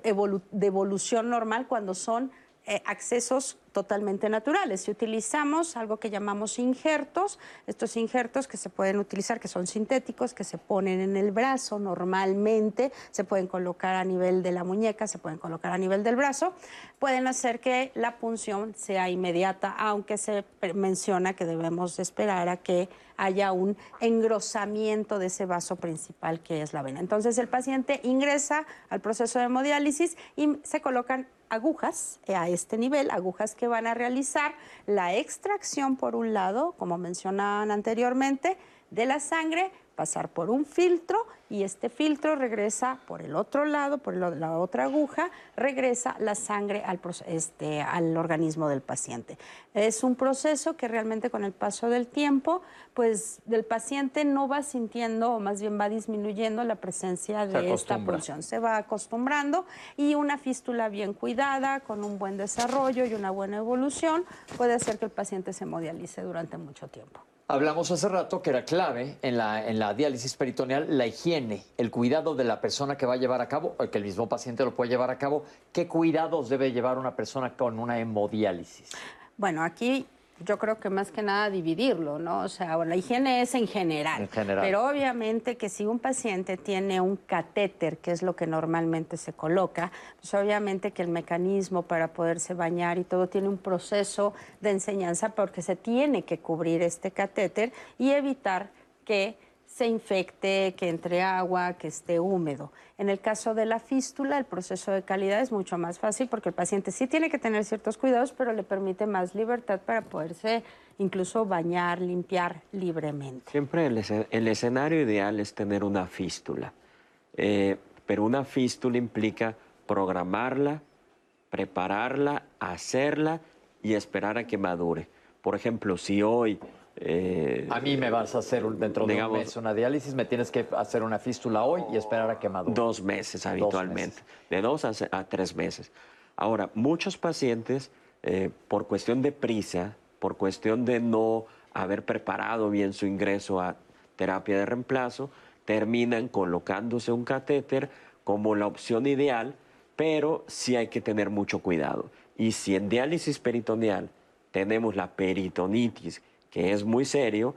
de evolución normal cuando son eh, accesos totalmente naturales. Si utilizamos algo que llamamos injertos, estos injertos que se pueden utilizar, que son sintéticos, que se ponen en el brazo normalmente, se pueden colocar a nivel de la muñeca, se pueden colocar a nivel del brazo, pueden hacer que la punción sea inmediata, aunque se menciona que debemos esperar a que haya un engrosamiento de ese vaso principal que es la vena. Entonces el paciente ingresa al proceso de hemodiálisis y se colocan agujas a este nivel, agujas que van a realizar la extracción por un lado, como mencionaban anteriormente, de la sangre, pasar por un filtro y este filtro regresa por el otro lado, por la otra aguja, regresa la sangre al, este, al organismo del paciente. Es un proceso que realmente con el paso del tiempo, pues el paciente no va sintiendo, o más bien va disminuyendo la presencia de esta punción. Se va acostumbrando y una fístula bien cuidada, con un buen desarrollo y una buena evolución, puede hacer que el paciente se modialice durante mucho tiempo. Hablamos hace rato que era clave en la, en la diálisis peritoneal la higiene, el cuidado de la persona que va a llevar a cabo, que el mismo paciente lo puede llevar a cabo. ¿Qué cuidados debe llevar una persona con una hemodiálisis? Bueno, aquí yo creo que más que nada dividirlo, ¿no? O sea, la higiene es en general, en general. Pero obviamente que si un paciente tiene un catéter, que es lo que normalmente se coloca, pues obviamente que el mecanismo para poderse bañar y todo tiene un proceso de enseñanza porque se tiene que cubrir este catéter y evitar que se infecte, que entre agua, que esté húmedo. En el caso de la fístula, el proceso de calidad es mucho más fácil porque el paciente sí tiene que tener ciertos cuidados, pero le permite más libertad para poderse incluso bañar, limpiar libremente. Siempre el, escenario ideal es tener una fístula, eh, pero una fístula implica programarla, prepararla, hacerla y esperar a que madure. Por ejemplo, si hoy eh, a mí me vas a hacer dentro de un mes una diálisis, me tienes que hacer una fístula hoy y esperar a que madure. Dos meses habitualmente, de dos a, tres meses. Ahora, muchos pacientes, eh, por cuestión de prisa, por cuestión de no haber preparado bien su ingreso a terapia de reemplazo, terminan colocándose un catéter como la opción ideal, pero sí hay que tener mucho cuidado. Y si en diálisis peritoneal tenemos la peritonitis, que es muy serio,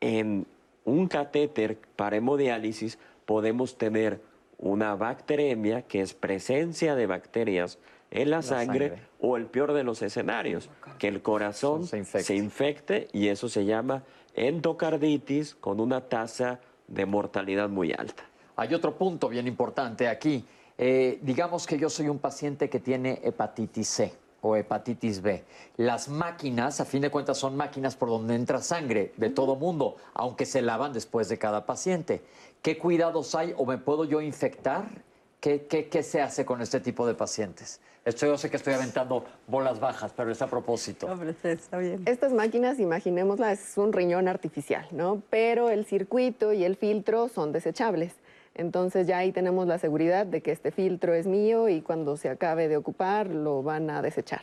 en un catéter para hemodiálisis podemos tener una bacteremia, que es presencia de bacterias en la, sangre, o el peor de los escenarios, que el corazón se infecte. y eso se llama endocarditis con una tasa de mortalidad muy alta. Hay otro punto bien importante aquí. Eh, digamos que yo soy un paciente que tiene hepatitis C o hepatitis B. Las máquinas, a fin de cuentas, son máquinas por donde entra sangre de todo mundo, aunque se lavan después de cada paciente. ¿Qué cuidados hay o me puedo yo infectar? ¿Qué, qué, se hace con este tipo de pacientes? Esto yo sé que estoy aventando bolas bajas, pero es a propósito. está bien. Estas máquinas, imaginémoslas, es un riñón artificial, ¿no? Pero el circuito y el filtro son desechables. Entonces ya ahí tenemos la seguridad de que este filtro es mío y cuando se acabe de ocupar lo van a desechar.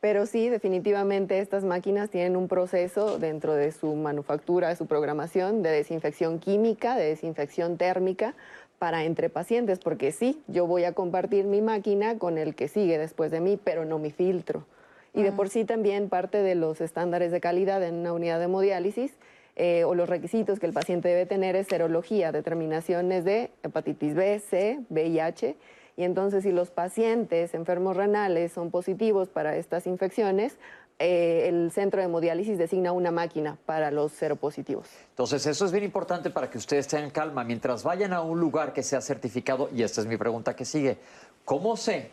Pero sí, definitivamente estas máquinas tienen un proceso dentro de su manufactura, de su programación, de desinfección química, de desinfección térmica para entre pacientes, porque sí, yo voy a compartir mi máquina con el que sigue después de mí, pero no mi filtro. Y de por sí también parte de los estándares de calidad en una unidad de hemodiálisis eh, o los requisitos que el paciente debe tener es serología, determinaciones de hepatitis B, C, VIH. Y entonces si los pacientes enfermos renales son positivos para estas infecciones, eh, el centro de hemodiálisis designa una máquina para los seropositivos. Entonces, eso es bien importante para que ustedes tengan calma. Mientras vayan a un lugar que sea certificado, y esta es mi pregunta que sigue, ¿cómo sé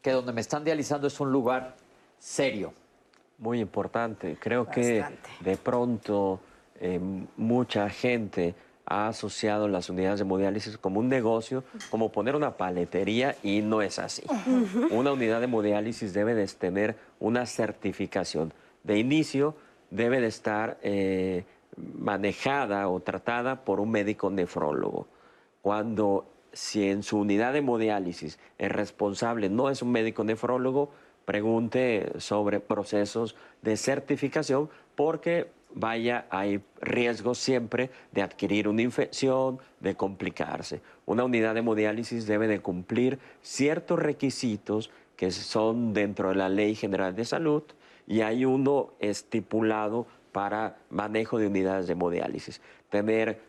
que donde me están dializando es un lugar serio? Muy importante. Creo que de pronto eh, mucha gente ha asociado las unidades de hemodiálisis como un negocio, como poner una paletería y no es así. Una unidad de hemodiálisis debe de tener una certificación. De inicio debe de estar eh, manejada o tratada por un médico nefrólogo. Cuando si en su unidad de hemodiálisis el responsable no es un médico nefrólogo, pregunte sobre procesos de certificación porque vaya, hay riesgo siempre de adquirir una infección, de complicarse. Una unidad de hemodiálisis debe de cumplir ciertos requisitos que son dentro de la Ley General de Salud y hay uno estipulado para manejo de unidades de hemodiálisis. Tener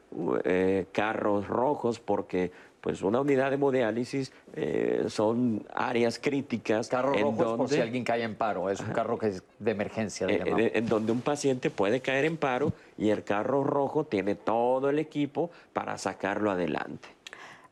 eh, carros rojos porque pues una unidad de hemodiálisis eh, son áreas críticas. Carro en donde, por si alguien cae en paro, es un carro que es de emergencia. Eh, en donde un paciente puede caer en paro y el carro rojo tiene todo el equipo para sacarlo adelante.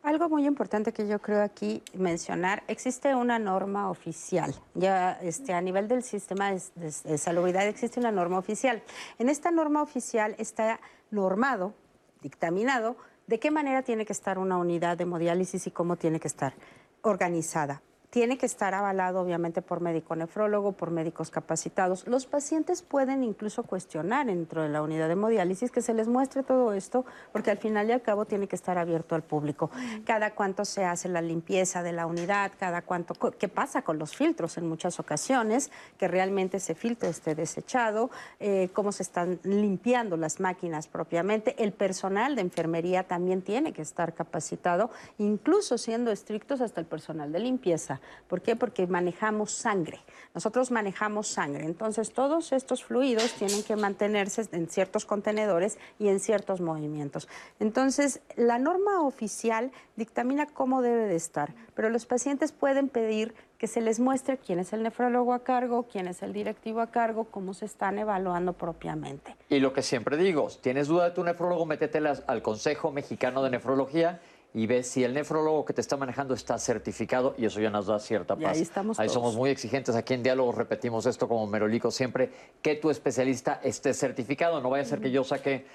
Algo muy importante que yo creo aquí mencionar, existe una norma oficial. Ya este, a nivel del sistema de, de salubridad existe una norma oficial. En esta norma oficial está normado, dictaminado, de qué manera tiene que estar una unidad de hemodiálisis y cómo tiene que estar organizada tiene que estar avalado obviamente por médico nefrólogo, por médicos capacitados. Los pacientes pueden incluso cuestionar dentro de la unidad de hemodiálisis que se les muestre todo esto, porque al final y al cabo tiene que estar abierto al público. Cada cuánto se hace la limpieza de la unidad, cada cuánto, qué pasa con los filtros en muchas ocasiones, que realmente ese filtro esté desechado, eh, cómo se están limpiando las máquinas propiamente. El personal de enfermería también tiene que estar capacitado, incluso siendo estrictos hasta el personal de limpieza. ¿Por qué? Porque manejamos sangre. Nosotros manejamos sangre. Entonces, todos estos fluidos tienen que mantenerse en ciertos contenedores y en ciertos movimientos. Entonces, la norma oficial dictamina cómo debe de estar, pero los pacientes pueden pedir que se les muestre quién es el nefrólogo a cargo, quién es el directivo a cargo, cómo se están evaluando propiamente. Y lo que siempre digo, tienes duda de tu nefrólogo, métetela al Consejo Mexicano de Nefrología y ves si el nefrólogo que te está manejando está certificado y eso ya nos da cierta paz. ahí estamos Ahí somos muy exigentes. Aquí en Diálogo repetimos esto como Merolico siempre, que tu especialista esté certificado. No vaya a ser que yo saque...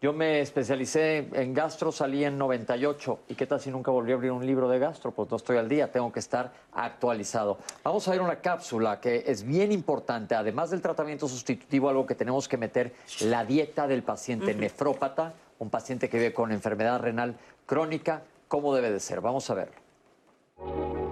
Yo me especialicé en gastro, salí en 98. ¿Y qué tal si nunca volví a abrir un libro de gastro? Pues no estoy al día, tengo que estar actualizado. Vamos a ver una cápsula que es bien importante. Además del tratamiento sustitutivo, algo que tenemos que meter, la dieta del paciente nefrópata, un paciente que vive con enfermedad renal crónica, ¿cómo debe de ser? Vamos a verlo.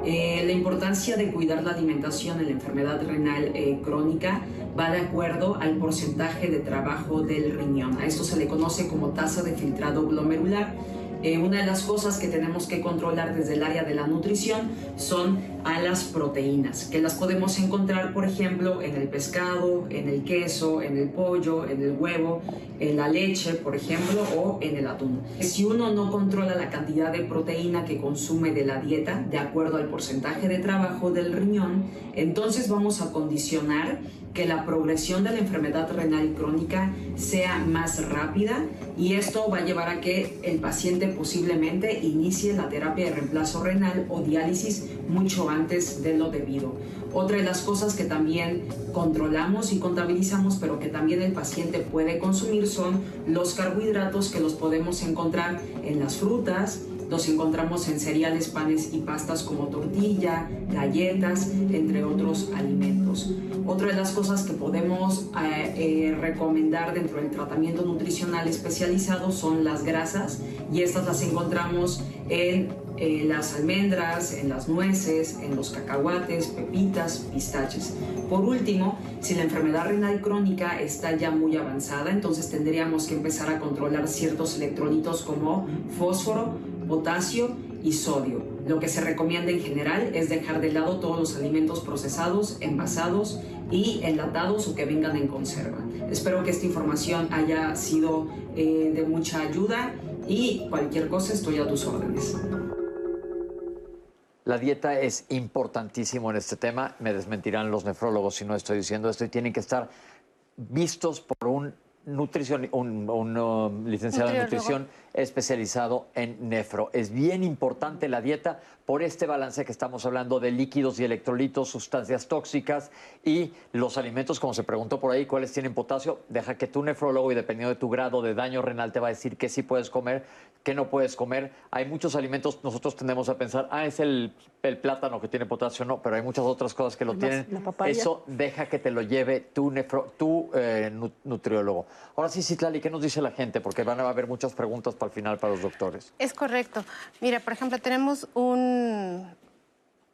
Eh, la importancia de cuidar la alimentación en la enfermedad renal eh, crónica va de acuerdo al porcentaje de trabajo del riñón. A esto se le conoce como tasa de filtrado glomerular eh, una de las cosas que tenemos que controlar desde el área de la nutrición son a las proteínas, que las podemos encontrar, por ejemplo, en el pescado, en el queso, en el pollo, en el huevo, en la leche, por ejemplo, o en el atún. Si uno no controla la cantidad de proteína que consume de la dieta, de acuerdo al porcentaje de trabajo del riñón, entonces vamos a condicionar que la progresión de la enfermedad renal crónica sea más rápida y esto va a llevar a que el paciente posiblemente inicie la terapia de reemplazo renal o diálisis mucho antes de lo debido. Otra de las cosas que también controlamos y contabilizamos, pero que también el paciente puede consumir son los carbohidratos que los podemos encontrar en las frutas, los encontramos en cereales, panes y pastas como tortilla, galletas, entre otros alimentos. Otra de las cosas que podemos eh, eh, recomendar dentro del tratamiento nutricional especializado son las grasas y estas las encontramos en eh, las almendras, en las nueces, en los cacahuates, pepitas, pistaches. Por último, si la enfermedad renal crónica está ya muy avanzada, entonces tendríamos que empezar a controlar ciertos electrolitos como fósforo, potasio y sodio. Lo que se recomienda en general es dejar de lado todos los alimentos procesados, envasados y enlatados o que vengan en conserva. Espero que esta información haya sido eh, de mucha ayuda y cualquier cosa estoy a tus órdenes. La dieta es importantísimo en este tema. Me desmentirán los nefrólogos si no estoy diciendo esto y tienen que estar vistos por un nutrición, un, un licenciado en nutrición especializado en nefro. Es bien importante la dieta por este balance que estamos hablando de líquidos y electrolitos, sustancias tóxicas y los alimentos, como se preguntó por ahí, cuáles tienen potasio. Deja que tu nefrólogo, y dependiendo de tu grado de daño renal, te va a decir qué sí puedes comer, qué no puedes comer. Hay muchos alimentos, nosotros tendemos a pensar, ah, es el, el plátano que tiene potasio. No, pero hay muchas otras cosas que lo tienen. Eso deja que te lo lleve tu, nefro, tu eh, nutriólogo. Ahora sí, Citlali, ¿qué nos dice la gente? Porque van a haber muchas preguntas para el final para los doctores. Es correcto. Mira, por ejemplo, tenemos un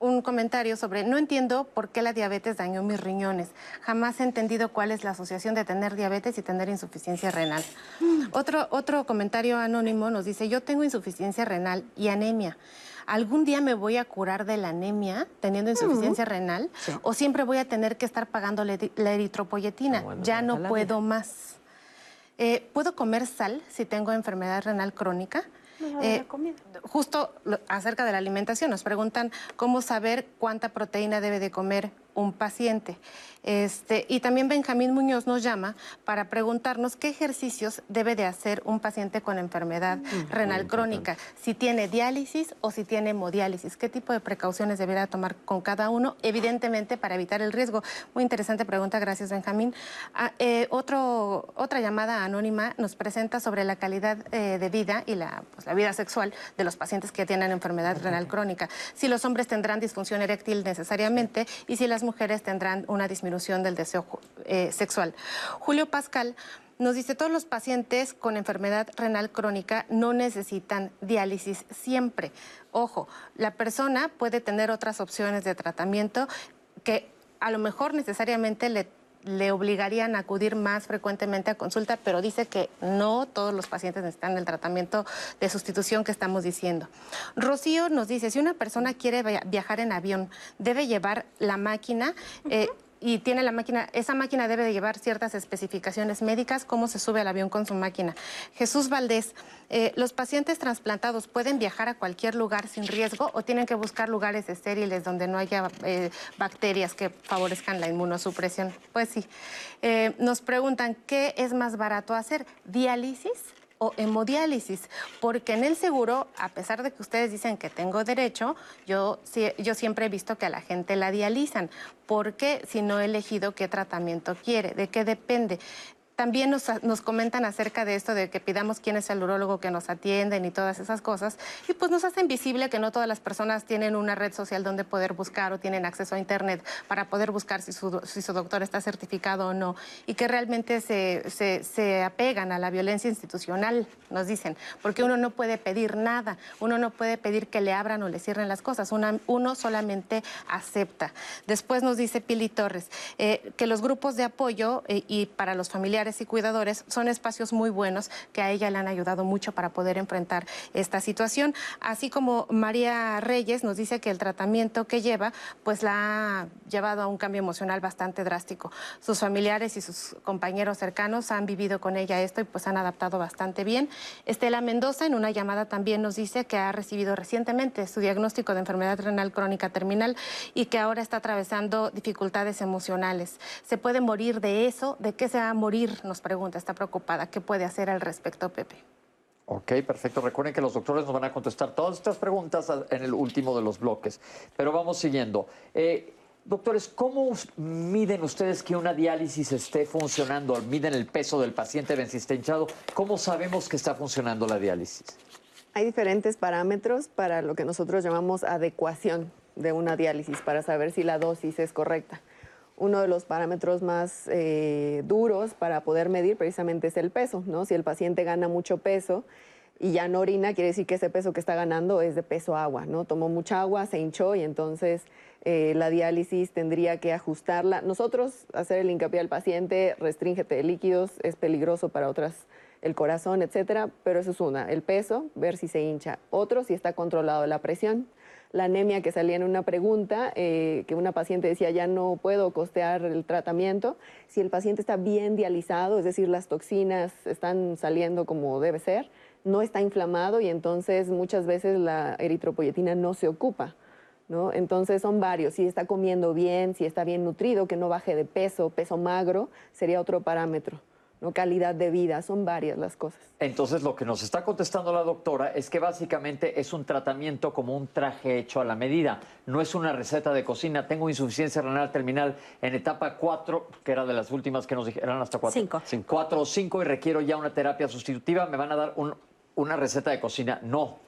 un, comentario sobre, no entiendo por qué la diabetes dañó mis riñones. Jamás he entendido cuál es la asociación de tener diabetes y tener insuficiencia renal. Mm. Otro, otro comentario anónimo nos dice, yo tengo insuficiencia renal y anemia. ¿Algún día me voy a curar de la anemia teniendo mm. insuficiencia renal? ¿O siempre voy a tener que estar pagando la, eritropoyetina? Ah, ya no puedo más. Eh, ¿Puedo comer sal si tengo enfermedad renal crónica? Eh, justo acerca de la alimentación, nos preguntan cómo saber cuánta proteína debe de comer un paciente. Este, y también Benjamín Muñoz nos llama para preguntarnos qué ejercicios debe de hacer un paciente con enfermedad mm. renal crónica, si tiene diálisis o si tiene hemodiálisis, qué tipo de precauciones debería tomar con cada uno, evidentemente para evitar el riesgo. Muy interesante pregunta, gracias Benjamín. Ah, eh, otro, otra llamada anónima nos presenta sobre la calidad eh, de vida y la, pues, la vida sexual de los pacientes que tienen enfermedad renal crónica, si los hombres tendrán disfunción eréctil necesariamente y si las mujeres tendrán una disminución del deseo eh, sexual. Julio Pascal nos dice, todos los pacientes con enfermedad renal crónica no necesitan diálisis siempre. Ojo, la persona puede tener otras opciones de tratamiento que a lo mejor necesariamente le le obligarían a acudir más frecuentemente a consulta, pero dice que no todos los pacientes necesitan el tratamiento de sustitución que estamos diciendo. Rocío nos dice, si una persona quiere viajar en avión, debe llevar la máquina. Eh, y tiene la máquina, esa máquina debe de llevar ciertas especificaciones médicas, cómo se sube al avión con su máquina. Jesús Valdés, eh, ¿los pacientes trasplantados pueden viajar a cualquier lugar sin riesgo o tienen que buscar lugares estériles donde no haya eh, bacterias que favorezcan la inmunosupresión? Pues sí. Eh, nos preguntan, ¿qué es más barato hacer? ¿Diálisis? O hemodiálisis, porque en el seguro, a pesar de que ustedes dicen que tengo derecho, yo, yo siempre he visto que a la gente la dializan, porque si no he elegido qué tratamiento quiere, de qué depende. También nos, nos, comentan acerca de esto de que pidamos quién es el urólogo que nos atienden y todas esas cosas. Y pues nos hacen visible que no todas las personas tienen una red social donde poder buscar o tienen acceso a Internet para poder buscar si su, si su doctor está certificado o no. Y que realmente se, se, se, apegan a la violencia institucional, nos dicen. Porque uno no puede pedir nada. Uno no puede pedir que le abran o le cierren las cosas. uno solamente acepta. Después nos dice Pili Torres eh, que los grupos de apoyo eh, y para los familiares y cuidadores son espacios muy buenos que a ella le han ayudado mucho para poder enfrentar esta situación. Así como María Reyes nos dice que el tratamiento que lleva, pues la ha llevado a un cambio emocional bastante drástico. Sus familiares y sus compañeros cercanos han vivido con ella esto y pues han adaptado bastante bien. Estela Mendoza en una llamada también nos dice que ha recibido recientemente su diagnóstico de enfermedad renal crónica terminal y que ahora está atravesando dificultades emocionales. ¿Se puede morir de eso? ¿De qué se va a morir nos pregunta, está preocupada. ¿Qué puede hacer al respecto, Pepe? Ok, perfecto. Recuerden que los doctores nos van a contestar todas estas preguntas en el último de los bloques. Pero vamos siguiendo. Eh, doctores, ¿cómo miden ustedes que una diálisis esté funcionando? ¿Miden el peso del paciente, ven si está hinchado? ¿Cómo sabemos que está funcionando la diálisis? Hay diferentes parámetros para lo que nosotros llamamos adecuación de una diálisis, para saber si la dosis es correcta uno de los parámetros más eh, duros para poder medir precisamente es el peso, ¿no? Si el paciente gana mucho peso y ya no orina, quiere decir que ese peso que está ganando es de peso agua, ¿no? Tomó mucha agua, se hinchó y entonces eh, la diálisis tendría que ajustarla. Nosotros, hacer el hincapié al paciente, restríngete de líquidos, es peligroso para otras, el corazón, etcétera, pero eso es una, el peso, ver si se hincha. Otro, si está controlado la presión la anemia que salía en una pregunta, eh, que una paciente decía, ya no puedo costear el tratamiento. Si el paciente está bien dializado, es decir, las toxinas están saliendo como debe ser, no está inflamado y entonces muchas veces la eritropoyetina no se ocupa. ¿no? Entonces son varios. Si está comiendo bien, si está bien nutrido, que no baje de peso, peso magro, sería otro parámetro. ¿No? calidad de vida, son varias las cosas. Entonces, lo que nos está contestando la doctora es que básicamente es un tratamiento como un traje hecho a la medida. No es una receta de cocina. Tengo insuficiencia renal terminal en etapa 4, que era de las últimas que nos dijeron hasta 4. 5. 4 o 5 y requiero ya una terapia sustitutiva. ¿Me van a dar un- una receta de cocina? No.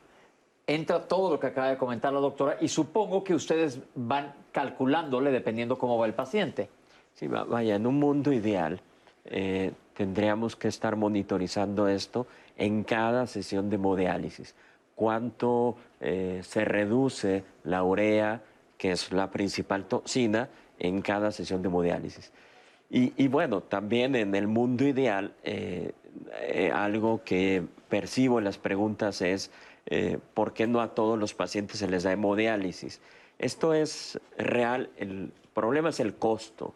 Entra todo lo que acaba de comentar la doctora y supongo que ustedes van calculándole dependiendo cómo va el paciente. Sí, va- vaya, en un mundo ideal eh, tendríamos que estar monitorizando esto en cada sesión de hemodiálisis. Cuánto eh, se reduce la urea, que es la principal toxina, en cada sesión de hemodiálisis. Y, bueno, también en el mundo ideal, eh, eh, algo que percibo en las preguntas es por qué no a todos los pacientes se les da hemodiálisis. Esto es real, el problema es el costo.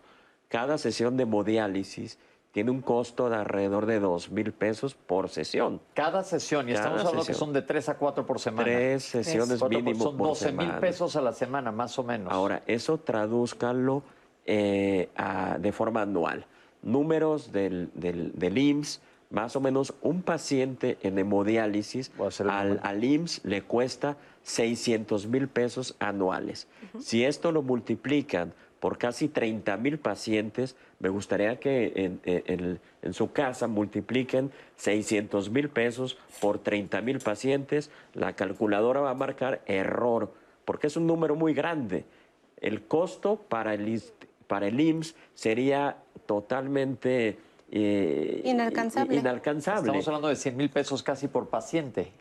Cada sesión de hemodiálisis tiene un costo de alrededor de dos mil pesos por sesión. Cada sesión, y Cada estamos hablando que son de 3 a 4 por semana. Tres sesiones Cuatro por- mínimo Son por 12 mil pesos a la semana, más o menos. Ahora, eso tradúzcanlo eh, a- de forma anual. Números del, del, del IMSS, más o menos un paciente en hemodiálisis al, al IMSS le cuesta 600 mil pesos anuales. Si esto lo multiplican por casi 30 mil pacientes, me gustaría que en, en- en- en su casa multipliquen 600 mil pesos por 30 mil pacientes. La calculadora va a marcar error, porque es un número muy grande. El costo para el, para el IMSS sería totalmente eh, Inalcanzable. inalcanzable. Estamos hablando de 100 mil pesos casi por paciente.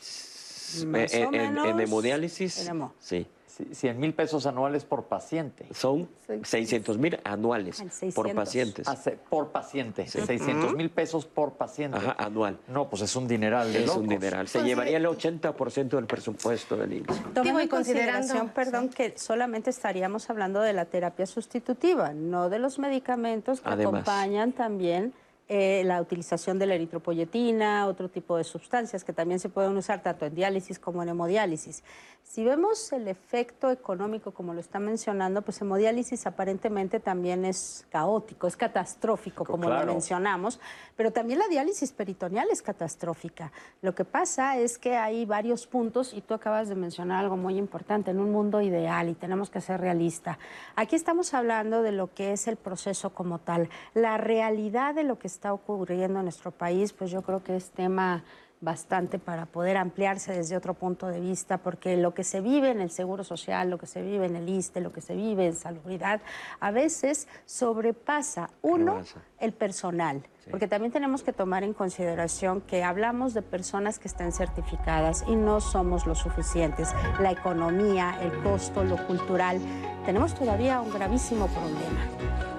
Eh, en, en- en hemodiálisis, sí. 100 mil pesos anuales por paciente. Son 600 mil anuales por pacientes. Hace- por paciente. Sí. 600 mil pesos por paciente. Ajá, anual. No, pues es un dineral de Es un dineral. Se llevaría el 80% del presupuesto del IMSS. Toma Digo, en consideración, perdón, que solamente estaríamos hablando de la terapia sustitutiva, no de los medicamentos que Además. acompañan también eh, la utilización de la eritropoyetina, otro tipo de sustancias que también se pueden usar tanto en diálisis como en hemodiálisis. Si vemos el efecto económico, como lo está mencionando, pues hemodiálisis aparentemente también es caótico, es catastrófico, como Claro. lo mencionamos, pero también la diálisis peritoneal es catastrófica. Lo que pasa es que hay varios puntos, y tú acabas de mencionar algo muy importante, en un mundo ideal, y tenemos que ser realistas. Aquí estamos hablando de lo que es el proceso como tal. La realidad de lo que está ocurriendo en nuestro país, pues yo creo que es tema bastante para poder ampliarse desde otro punto de vista, porque lo que se vive en el Seguro Social, lo que se vive en el ISTE, lo que se vive en salubridad, a veces sobrepasa, uno, el personal, porque también tenemos que tomar en consideración que hablamos de personas que están certificadas y no somos lo suficientes. La economía, el costo, lo cultural, tenemos todavía un gravísimo problema.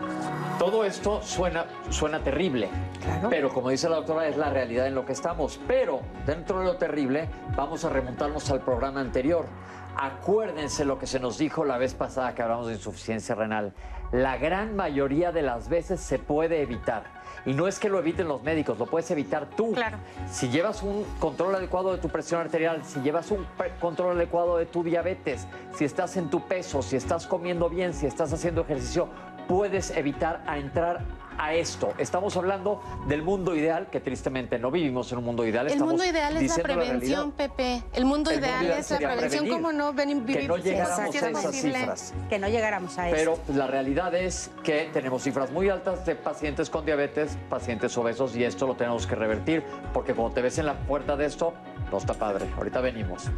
Todo esto suena, suena terrible, pero como dice la doctora, es la realidad en lo que estamos. Pero dentro de lo terrible, vamos a remontarnos al programa anterior. Acuérdense lo que se nos dijo la vez pasada que hablamos de insuficiencia renal. La gran mayoría de las veces se puede evitar. Y no es que lo eviten los médicos, lo puedes evitar tú. Si llevas un control adecuado de tu presión arterial, si llevas un control adecuado de tu diabetes, si estás en tu peso, si estás comiendo bien, si estás haciendo ejercicio, puedes evitar a entrar a esto. Estamos hablando del mundo ideal, que tristemente no vivimos en un mundo ideal. El estamos mundo ideal es la prevención, realidad. Pepe. El mundo El mundo ideal ideal es la prevención. ¿Cómo no ven, Que vivir no llegáramos a esas cifras. Que no llegáramos a eso. Pero pues, la realidad es que tenemos cifras muy altas de pacientes con diabetes, pacientes obesos, y esto lo tenemos que revertir, porque cuando te ves en la puerta de esto, no está padre. Ahorita venimos.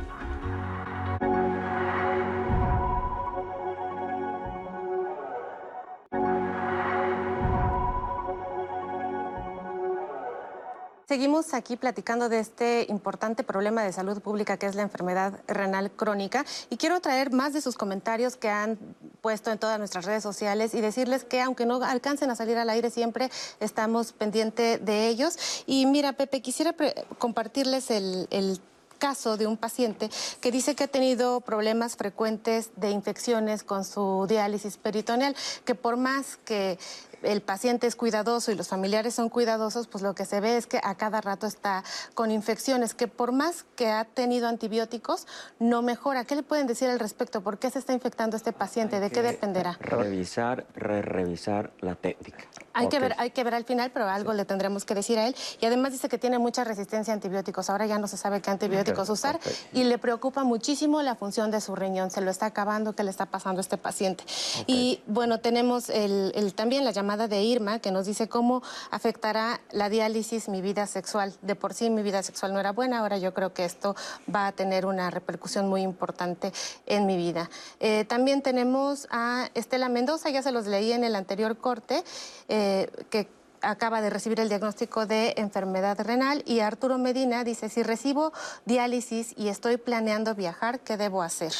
Seguimos aquí platicando de este importante problema de salud pública que es la enfermedad renal crónica y quiero traer más de sus comentarios que han puesto en todas nuestras redes sociales y decirles que aunque no alcancen a salir al aire siempre estamos pendientes de ellos. Y mira, Pepe, quisiera compartirles el, el caso de un paciente que dice que ha tenido problemas frecuentes de infecciones con su diálisis peritoneal, que por más que el paciente es cuidadoso y los familiares son cuidadosos, pues lo que se ve es que a cada rato está con infecciones, que por más que ha tenido antibióticos, no mejora. ¿Qué le pueden decir al respecto? ¿Por qué se está infectando este paciente? ¿De qué dependerá? Revisar, re revisar la técnica. Hay, que ver, hay que ver al final, pero algo le tendremos que decir a él. Y además dice que tiene mucha resistencia a antibióticos. Ahora ya no se sabe qué antibióticos usar y le preocupa muchísimo la función de su riñón. Se lo está acabando, qué le está pasando a este paciente. Y bueno, tenemos el, también la llamada de Irma que nos dice cómo afectará la diálisis mi vida sexual. De por sí mi vida sexual no era buena, ahora yo creo que esto va a tener una repercusión muy importante en mi vida. Eh, también tenemos a Estela Mendoza, ya se los leí en el anterior corte. Eh, que acaba de recibir el diagnóstico de enfermedad renal y Arturo Medina dice, si recibo diálisis y estoy planeando viajar, ¿qué debo hacer?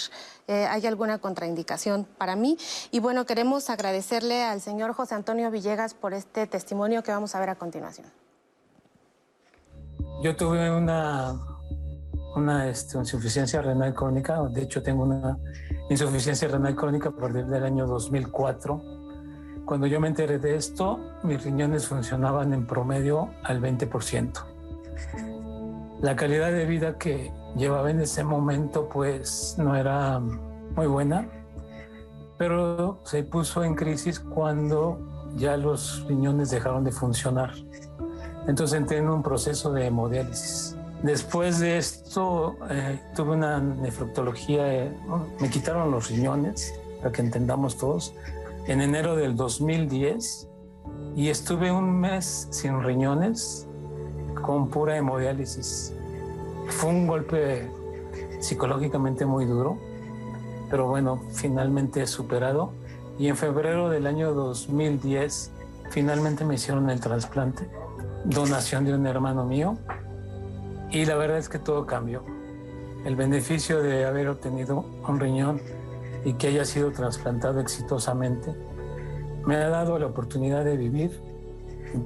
Eh, ¿Hay alguna contraindicación para mí? Y bueno, queremos agradecerle al señor José Antonio Villegas por este testimonio que vamos a ver a continuación. Yo tuve una, una este, insuficiencia renal crónica, de hecho tengo una insuficiencia renal crónica a partir del año 2004 cuando yo me enteré de esto, mis riñones funcionaban en promedio al 20%. La calidad de vida que llevaba en ese momento pues no era muy buena, pero se puso en crisis cuando ya los riñones dejaron de funcionar. Entonces entré en un proceso de hemodiálisis. Después de esto eh, tuve una nefroctología, eh, me quitaron los riñones, para que entendamos todos, en enero del 2010 y estuve un mes sin riñones con pura hemodiálisis. Fue un golpe psicológicamente muy duro, pero bueno, finalmente superado y en febrero del año 2010 finalmente me hicieron el trasplante, donación de un hermano mío y la verdad es que todo cambió. El beneficio de haber obtenido un riñón y que haya sido trasplantado exitosamente, me ha dado la oportunidad de vivir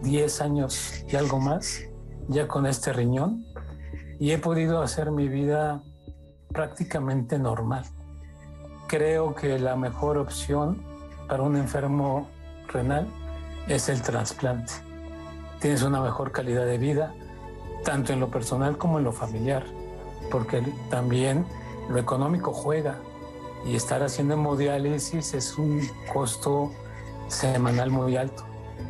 10 años y algo más ya con este riñón y he podido hacer mi vida prácticamente normal. Creo que la mejor opción para un enfermo renal es el trasplante. Tienes una mejor calidad de vida, tanto en lo personal como en lo familiar, porque también lo económico juega y estar haciendo hemodiálisis es un costo semanal muy alto.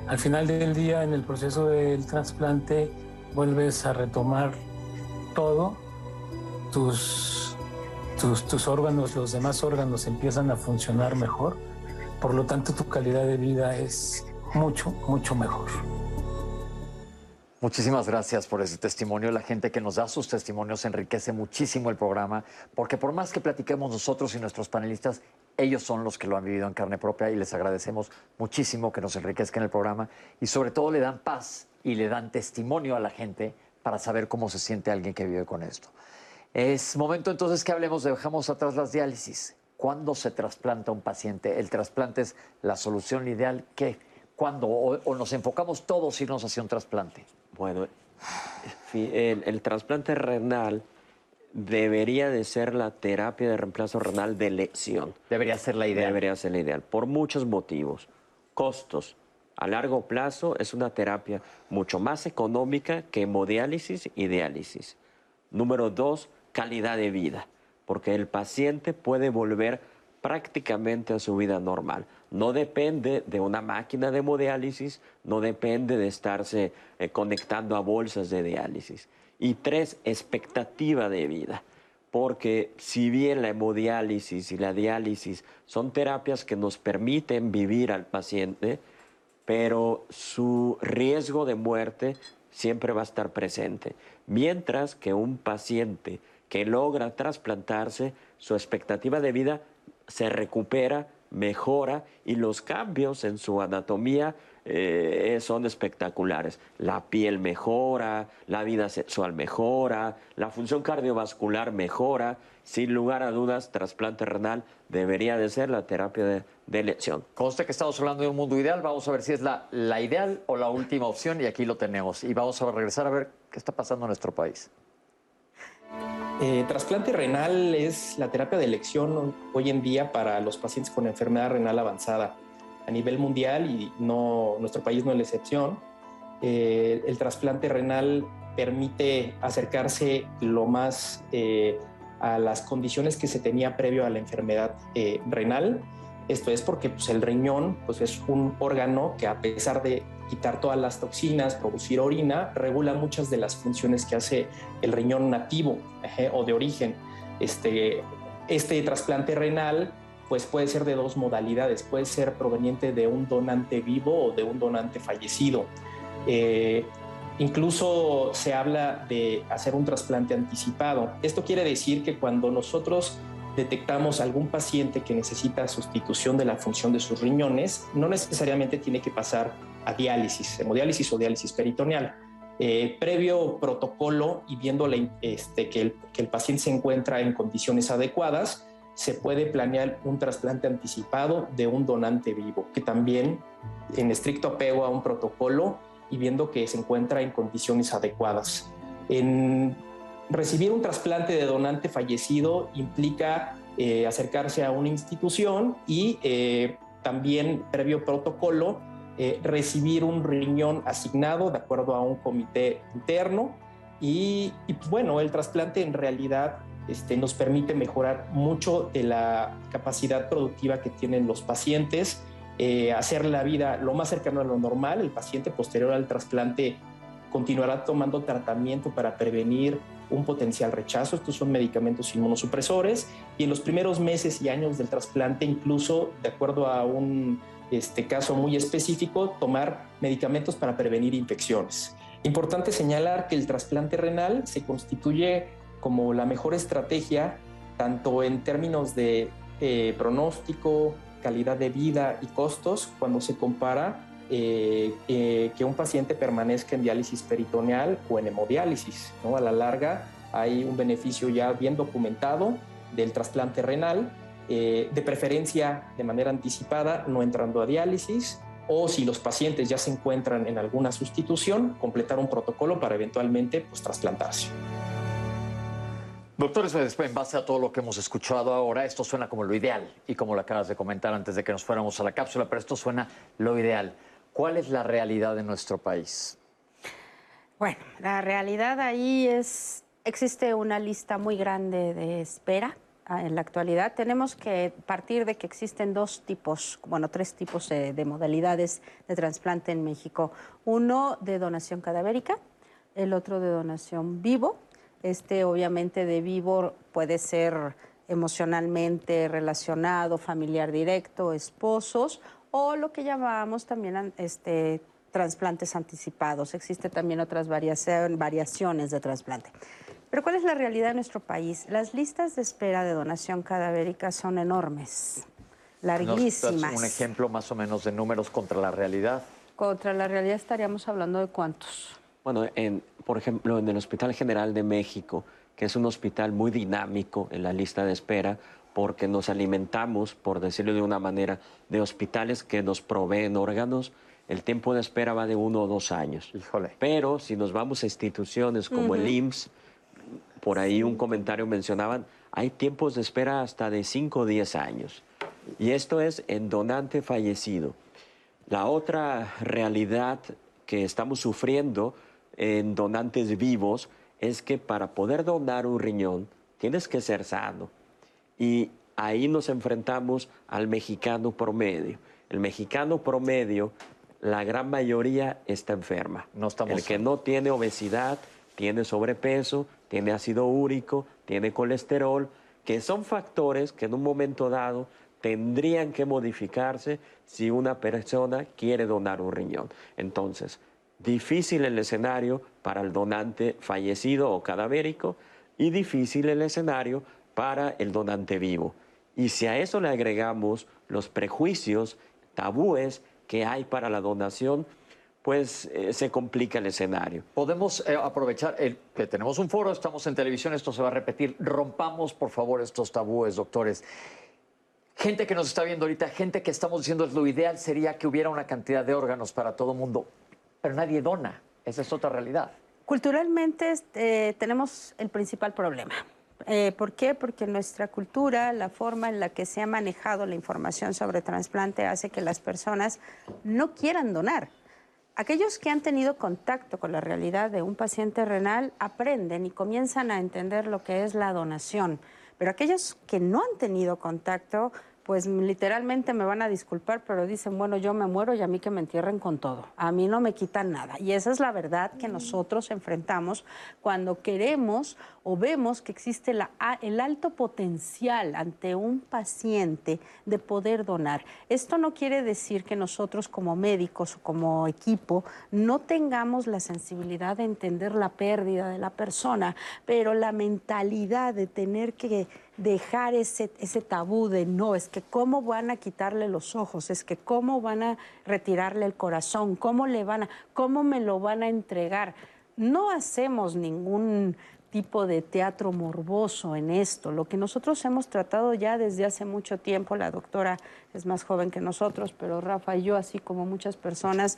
Al final del día, en el proceso del trasplante, vuelves a retomar todo, tus, tus, tus órganos, los demás órganos empiezan a funcionar mejor, por lo tanto tu calidad de vida es mucho, mucho mejor. Muchísimas gracias por ese testimonio. La gente que nos da sus testimonios enriquece muchísimo el programa, porque por más que platiquemos nosotros y nuestros panelistas, ellos son los que lo han vivido en carne propia y les agradecemos muchísimo que nos enriquezcan el programa y sobre todo le dan paz y le dan testimonio a la gente para saber cómo se siente alguien que vive con esto. Es momento entonces que hablemos, dejamos atrás las diálisis. ¿Cuándo se trasplanta un paciente? ¿El trasplante es la solución ideal? ¿Qué? ¿Cuándo? ¿O, nos enfocamos todos irnos hacia un trasplante? Bueno, el, trasplante renal debería de ser la terapia de reemplazo renal de elección. Debería ser la ideal. Debería ser la ideal, por muchos motivos. Costos. A largo plazo es una terapia mucho más económica que hemodiálisis y diálisis. Número dos, calidad de vida, porque el paciente puede volver prácticamente a su vida normal. No depende de una máquina de hemodiálisis, no depende de estarse eh, conectando a bolsas de diálisis. Y tres, expectativa de vida. Porque si bien la hemodiálisis y la diálisis son terapias que nos permiten vivir al paciente, pero su riesgo de muerte siempre va a estar presente. Mientras que un paciente que logra trasplantarse, su expectativa de vida se recupera, mejora y los cambios en su anatomía eh, son espectaculares. La piel mejora, la vida sexual mejora, la función cardiovascular mejora. Sin lugar a dudas, trasplante renal debería de ser la terapia de, de elección. Conste que estamos hablando de un mundo ideal, vamos a ver si es la, la ideal o la última opción y aquí lo tenemos. Y vamos a regresar a ver qué está pasando en nuestro país. Eh, trasplante renal es la terapia de elección hoy en día para los pacientes con enfermedad renal avanzada. a nivel mundial y no, nuestro país no es la excepción. Eh, el trasplante renal permite acercarse lo más eh, a las condiciones que se tenía previo a la enfermedad eh, renal. Esto es porque pues, el riñón pues, es un órgano que a pesar de quitar todas las toxinas, producir orina, regula muchas de las funciones que hace el riñón nativo o de origen. Este, este trasplante renal pues puede ser de dos modalidades, puede ser proveniente de un donante vivo o de un donante fallecido. Eh, incluso se habla de hacer un trasplante anticipado. Esto quiere decir que cuando nosotros detectamos algún paciente que necesita sustitución de la función de sus riñones, no necesariamente tiene que pasar a diálisis, hemodiálisis o diálisis peritoneal. Eh, previo protocolo y viendo este, que, el, que el paciente se encuentra en condiciones adecuadas, se puede planear un trasplante anticipado de un donante vivo, que también en estricto apego a un protocolo y viendo que se encuentra en condiciones adecuadas. En recibir un trasplante de donante fallecido implica eh, acercarse a una institución y eh, también, previo protocolo, eh, recibir un riñón asignado de acuerdo a un comité interno. Y, bueno, el trasplante en realidad este, nos permite mejorar mucho de la capacidad productiva que tienen los pacientes, hacer la vida lo más cercano a lo normal. El paciente posterior al trasplante continuará tomando tratamiento para prevenir un potencial rechazo. Estos son medicamentos inmunosupresores y en los primeros meses y años del trasplante, incluso de acuerdo a un este, caso muy específico, tomar medicamentos para prevenir infecciones. Importante señalar que el trasplante renal se constituye como la mejor estrategia, tanto en términos de eh, pronóstico, calidad de vida y costos, cuando se compara eh, eh, que un paciente permanezca en diálisis peritoneal o en hemodiálisis. ¿no? A la larga hay un beneficio ya bien documentado del trasplante renal, de preferencia de manera anticipada, no entrando a diálisis, o si los pacientes ya se encuentran en alguna sustitución, completar un protocolo para eventualmente pues, trasplantarse. Doctores, en base a todo lo que hemos escuchado ahora, esto suena como lo ideal y como lo acabas de comentar antes de que nos fuéramos a la cápsula, pero esto suena lo ideal. ¿Cuál es la realidad de nuestro país? Bueno, la realidad ahí es, existe una lista muy grande de espera ah, en la actualidad. Tenemos que partir de que existen dos tipos, bueno, tres tipos de modalidades de trasplante en México. Uno de donación cadavérica, el otro de donación vivo este obviamente de vivo puede ser emocionalmente relacionado, familiar directo, esposos o lo que llamamos también este, trasplantes anticipados. Existen también otras variaciones de trasplante. Pero ¿cuál es la realidad de nuestro país? Las listas de espera de donación cadavérica son enormes, larguísimas. un ejemplo más o menos de números contra la realidad? Contra la realidad estaríamos hablando de cuántos. Bueno, en, por ejemplo, en el Hospital General de México, que es un hospital muy dinámico en la lista de espera, porque nos alimentamos, por decirlo de una manera, de hospitales que nos proveen órganos, el tiempo de espera va de uno o dos años. Pero si nos vamos a instituciones como el IMSS, por ahí un comentario mencionaban, hay tiempos de espera hasta de cinco o diez años. Y esto es en donante fallecido. La otra realidad que estamos sufriendo en donantes vivos es que para poder donar un riñón tienes que ser sano. Y ahí nos enfrentamos al mexicano promedio. El mexicano promedio, la gran mayoría está enferma. No estamos El que no tiene obesidad, tiene sobrepeso, tiene ácido úrico, tiene colesterol, que son factores que en un momento dado tendrían que modificarse si una persona quiere donar un riñón. Entonces, difícil el escenario para el donante fallecido o cadavérico y difícil el escenario para el donante vivo. Y si a eso le agregamos los prejuicios, tabúes que hay para la donación, pues eh, se complica el escenario. Podemos eh, aprovechar el, que tenemos un foro, estamos en televisión, esto se va a repetir. Rompamos, por favor, estos tabúes, doctores. Gente que nos está viendo ahorita, gente que estamos diciendo lo ideal sería que hubiera una cantidad de órganos para todo el mundo pero nadie dona. Esa es otra realidad. Culturalmente eh, tenemos el principal problema. Eh, ¿Por qué? Porque nuestra cultura, la forma en la que se ha manejado la información sobre trasplante hace que las personas no quieran donar. Aquellos que han tenido contacto con la realidad de un paciente renal aprenden y comienzan a entender lo que es la donación, pero aquellos que no han tenido contacto pues literalmente me van a disculpar, pero dicen, bueno, yo me muero y a mí que me entierren con todo. A mí no me quitan nada. Y esa es la verdad que nosotros enfrentamos cuando queremos o vemos que existe la, el alto potencial ante un paciente de poder donar. Esto no quiere decir que nosotros como médicos o como equipo no tengamos la sensibilidad de entender la pérdida de la persona, pero la mentalidad de tener que dejar ese, ese tabú de no, es que cómo van a quitarle los ojos, es que cómo van a retirarle el corazón, cómo le van a, cómo me lo van a entregar. No hacemos ningún tipo de teatro morboso en esto. Lo que nosotros hemos tratado ya desde hace mucho tiempo, la doctora es más joven que nosotros, pero Rafa y yo, así como muchas personas,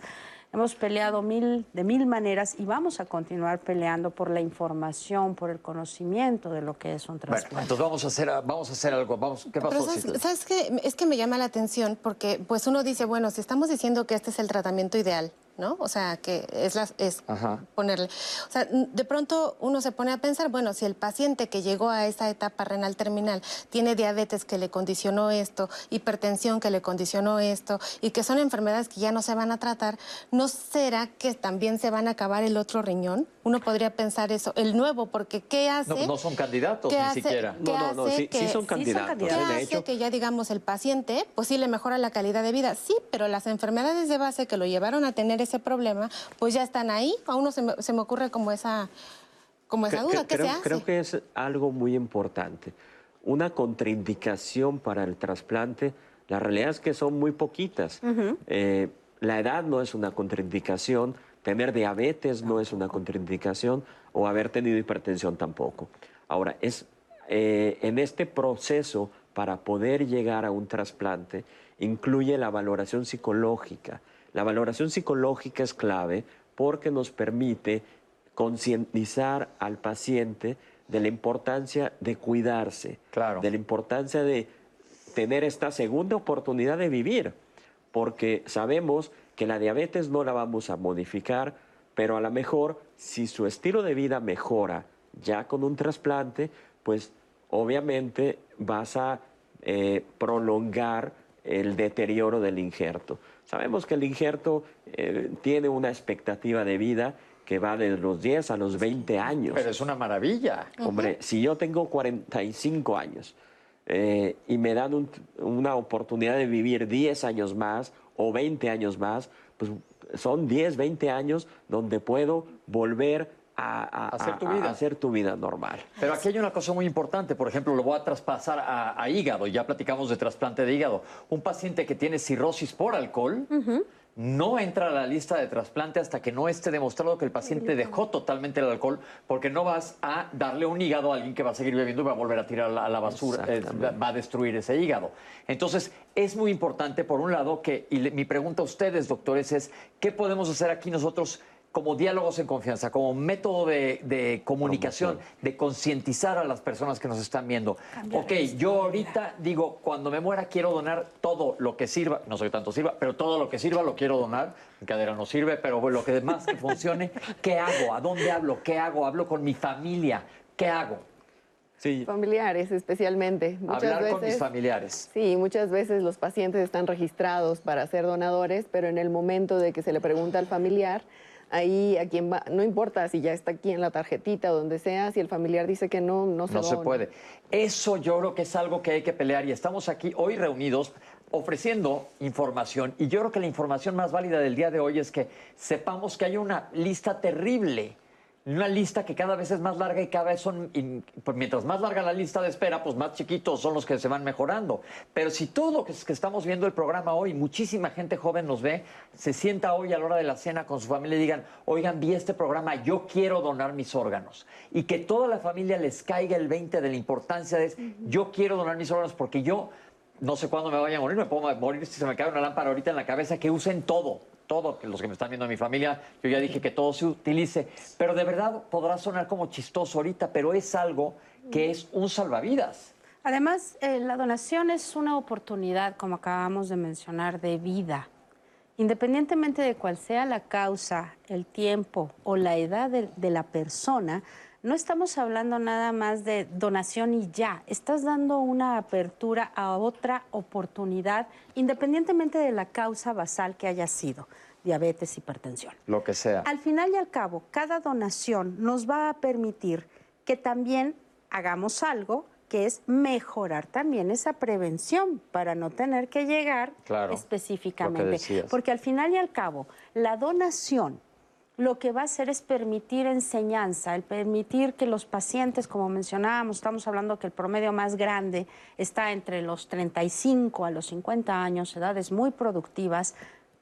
Hemos peleado mil, de mil maneras y vamos a continuar peleando por la información, por el conocimiento de lo que es un trasplante. Bueno, entonces vamos a hacer, vamos a hacer algo. Vamos, ¿Qué pasó? sabes, ¿sabes qué? Es que me llama la atención porque pues uno dice, bueno, si estamos diciendo que este es el tratamiento ideal, ¿no? O sea, que es, la, es ponerle... O sea, de pronto uno se pone a pensar, bueno, si el paciente que llegó a esa etapa renal terminal tiene diabetes que le condicionó esto, hipertensión que le condicionó esto, y que son enfermedades que ya no se van a tratar, ¿no será que también se van a acabar el otro riñón? Uno podría pensar eso, el nuevo, porque ¿qué hace? No, no son candidatos ni siquiera. No, no, no, sí, son candidatos. ¿Qué hace que ya, digamos, el paciente, pues sí le mejora la calidad de vida? Sí, pero las enfermedades de base que lo llevaron a tener ese problema, pues ya están ahí. A uno se me, se me ocurre como esa, como esa duda. ¿Qué creo, se hace? Creo que es algo muy importante. Una contraindicación para el trasplante, la realidad es que son muy poquitas. Eh, la edad no es una contraindicación, tener diabetes no es una contraindicación o haber tenido hipertensión tampoco. Ahora, es eh, en este proceso para poder llegar a un trasplante incluye la valoración psicológica. La valoración psicológica es clave porque nos permite concientizar al paciente de la importancia de cuidarse, de la importancia de tener esta segunda oportunidad de vivir, porque sabemos que la diabetes no la vamos a modificar, pero a lo mejor si su estilo de vida mejora ya con un trasplante, pues obviamente vas a eh, prolongar el deterioro del injerto. Sabemos que el injerto eh, tiene una expectativa de vida que va de los 10 a los 20 años. Pero es una maravilla. Hombre, si yo tengo 45 años eh, y me dan una oportunidad de vivir 10 años más o 20 años más, pues son 10, 20 años donde puedo volver a, hacer, tu vida. hacer tu vida normal. Pero aquí hay una cosa muy importante, por ejemplo, lo voy a traspasar a, hígado, ya platicamos de trasplante de hígado. Un paciente que tiene cirrosis por alcohol no entra a la lista de trasplante hasta que no esté demostrado que el paciente dejó totalmente el alcohol, porque no vas a darle un hígado a alguien que va a seguir bebiendo y va a volver a tirar a la basura, eh, va a destruir ese hígado. Entonces, es muy importante, por un lado, que, y mi pregunta a ustedes, doctores, es, ¿qué podemos hacer aquí nosotros? Como diálogos en confianza, como método de, comunicación, de concientizar a las personas que nos están viendo. ok, yo ahorita digo, cuando me muera quiero donar todo lo que sirva, no soy tanto sirva, pero todo lo que sirva lo quiero donar. Mi cadera no sirve, pero lo que más que funcione, *laughs* ¿qué hago? ¿A dónde hablo? ¿Qué hago? ¿Hablo con mi familia? ¿Qué hago? Sí. Familiares especialmente. Muchas Hablar veces, con mis familiares. Sí, muchas veces los pacientes están registrados para ser donadores, pero en el momento de que se le pregunta al familiar, ahí a quien va, no importa si ya está aquí en la tarjetita o donde sea, si el familiar dice que no, no se No se puede. Eso yo creo que es algo que hay que pelear y estamos aquí hoy reunidos ofreciendo información y yo creo que la información más válida del día de hoy es que sepamos que hay una lista terrible una lista que cada vez es más larga y cada vez son, pues mientras más larga la lista de espera, pues más chiquitos son los que se van mejorando. Pero si todo lo que, que estamos viendo el programa hoy, muchísima gente joven nos ve, se sienta hoy a la hora de la cena con su familia y digan, oigan, vi este programa, yo quiero donar mis órganos. Y que toda la familia les caiga el 20 de la importancia de, yo quiero donar mis órganos porque yo no sé cuándo me vaya a morir, me puedo morir si se me cae una lámpara ahorita en la cabeza, que usen todo todo, los que me están viendo en mi familia, yo ya dije que todo se utilice, pero de verdad podrá sonar como chistoso ahorita, pero es algo que es un salvavidas. Además, eh, la donación es una oportunidad, como acabamos de mencionar, de vida. Independientemente de cuál sea la causa, el tiempo o la edad de la persona, no estamos hablando nada más de donación y ya. Estás dando una apertura a otra oportunidad, independientemente de la causa basal que haya sido diabetes, hipertensión. Lo que sea. Al final y al cabo, cada donación nos va a permitir que también hagamos algo que es mejorar también esa prevención para no tener que llegar Claro, específicamente. Porque al final y al cabo, la donación lo que va a hacer es permitir enseñanza, el permitir que los pacientes, como mencionábamos, estamos hablando que el promedio más grande está entre los 35 a los 50 años, edades muy productivas,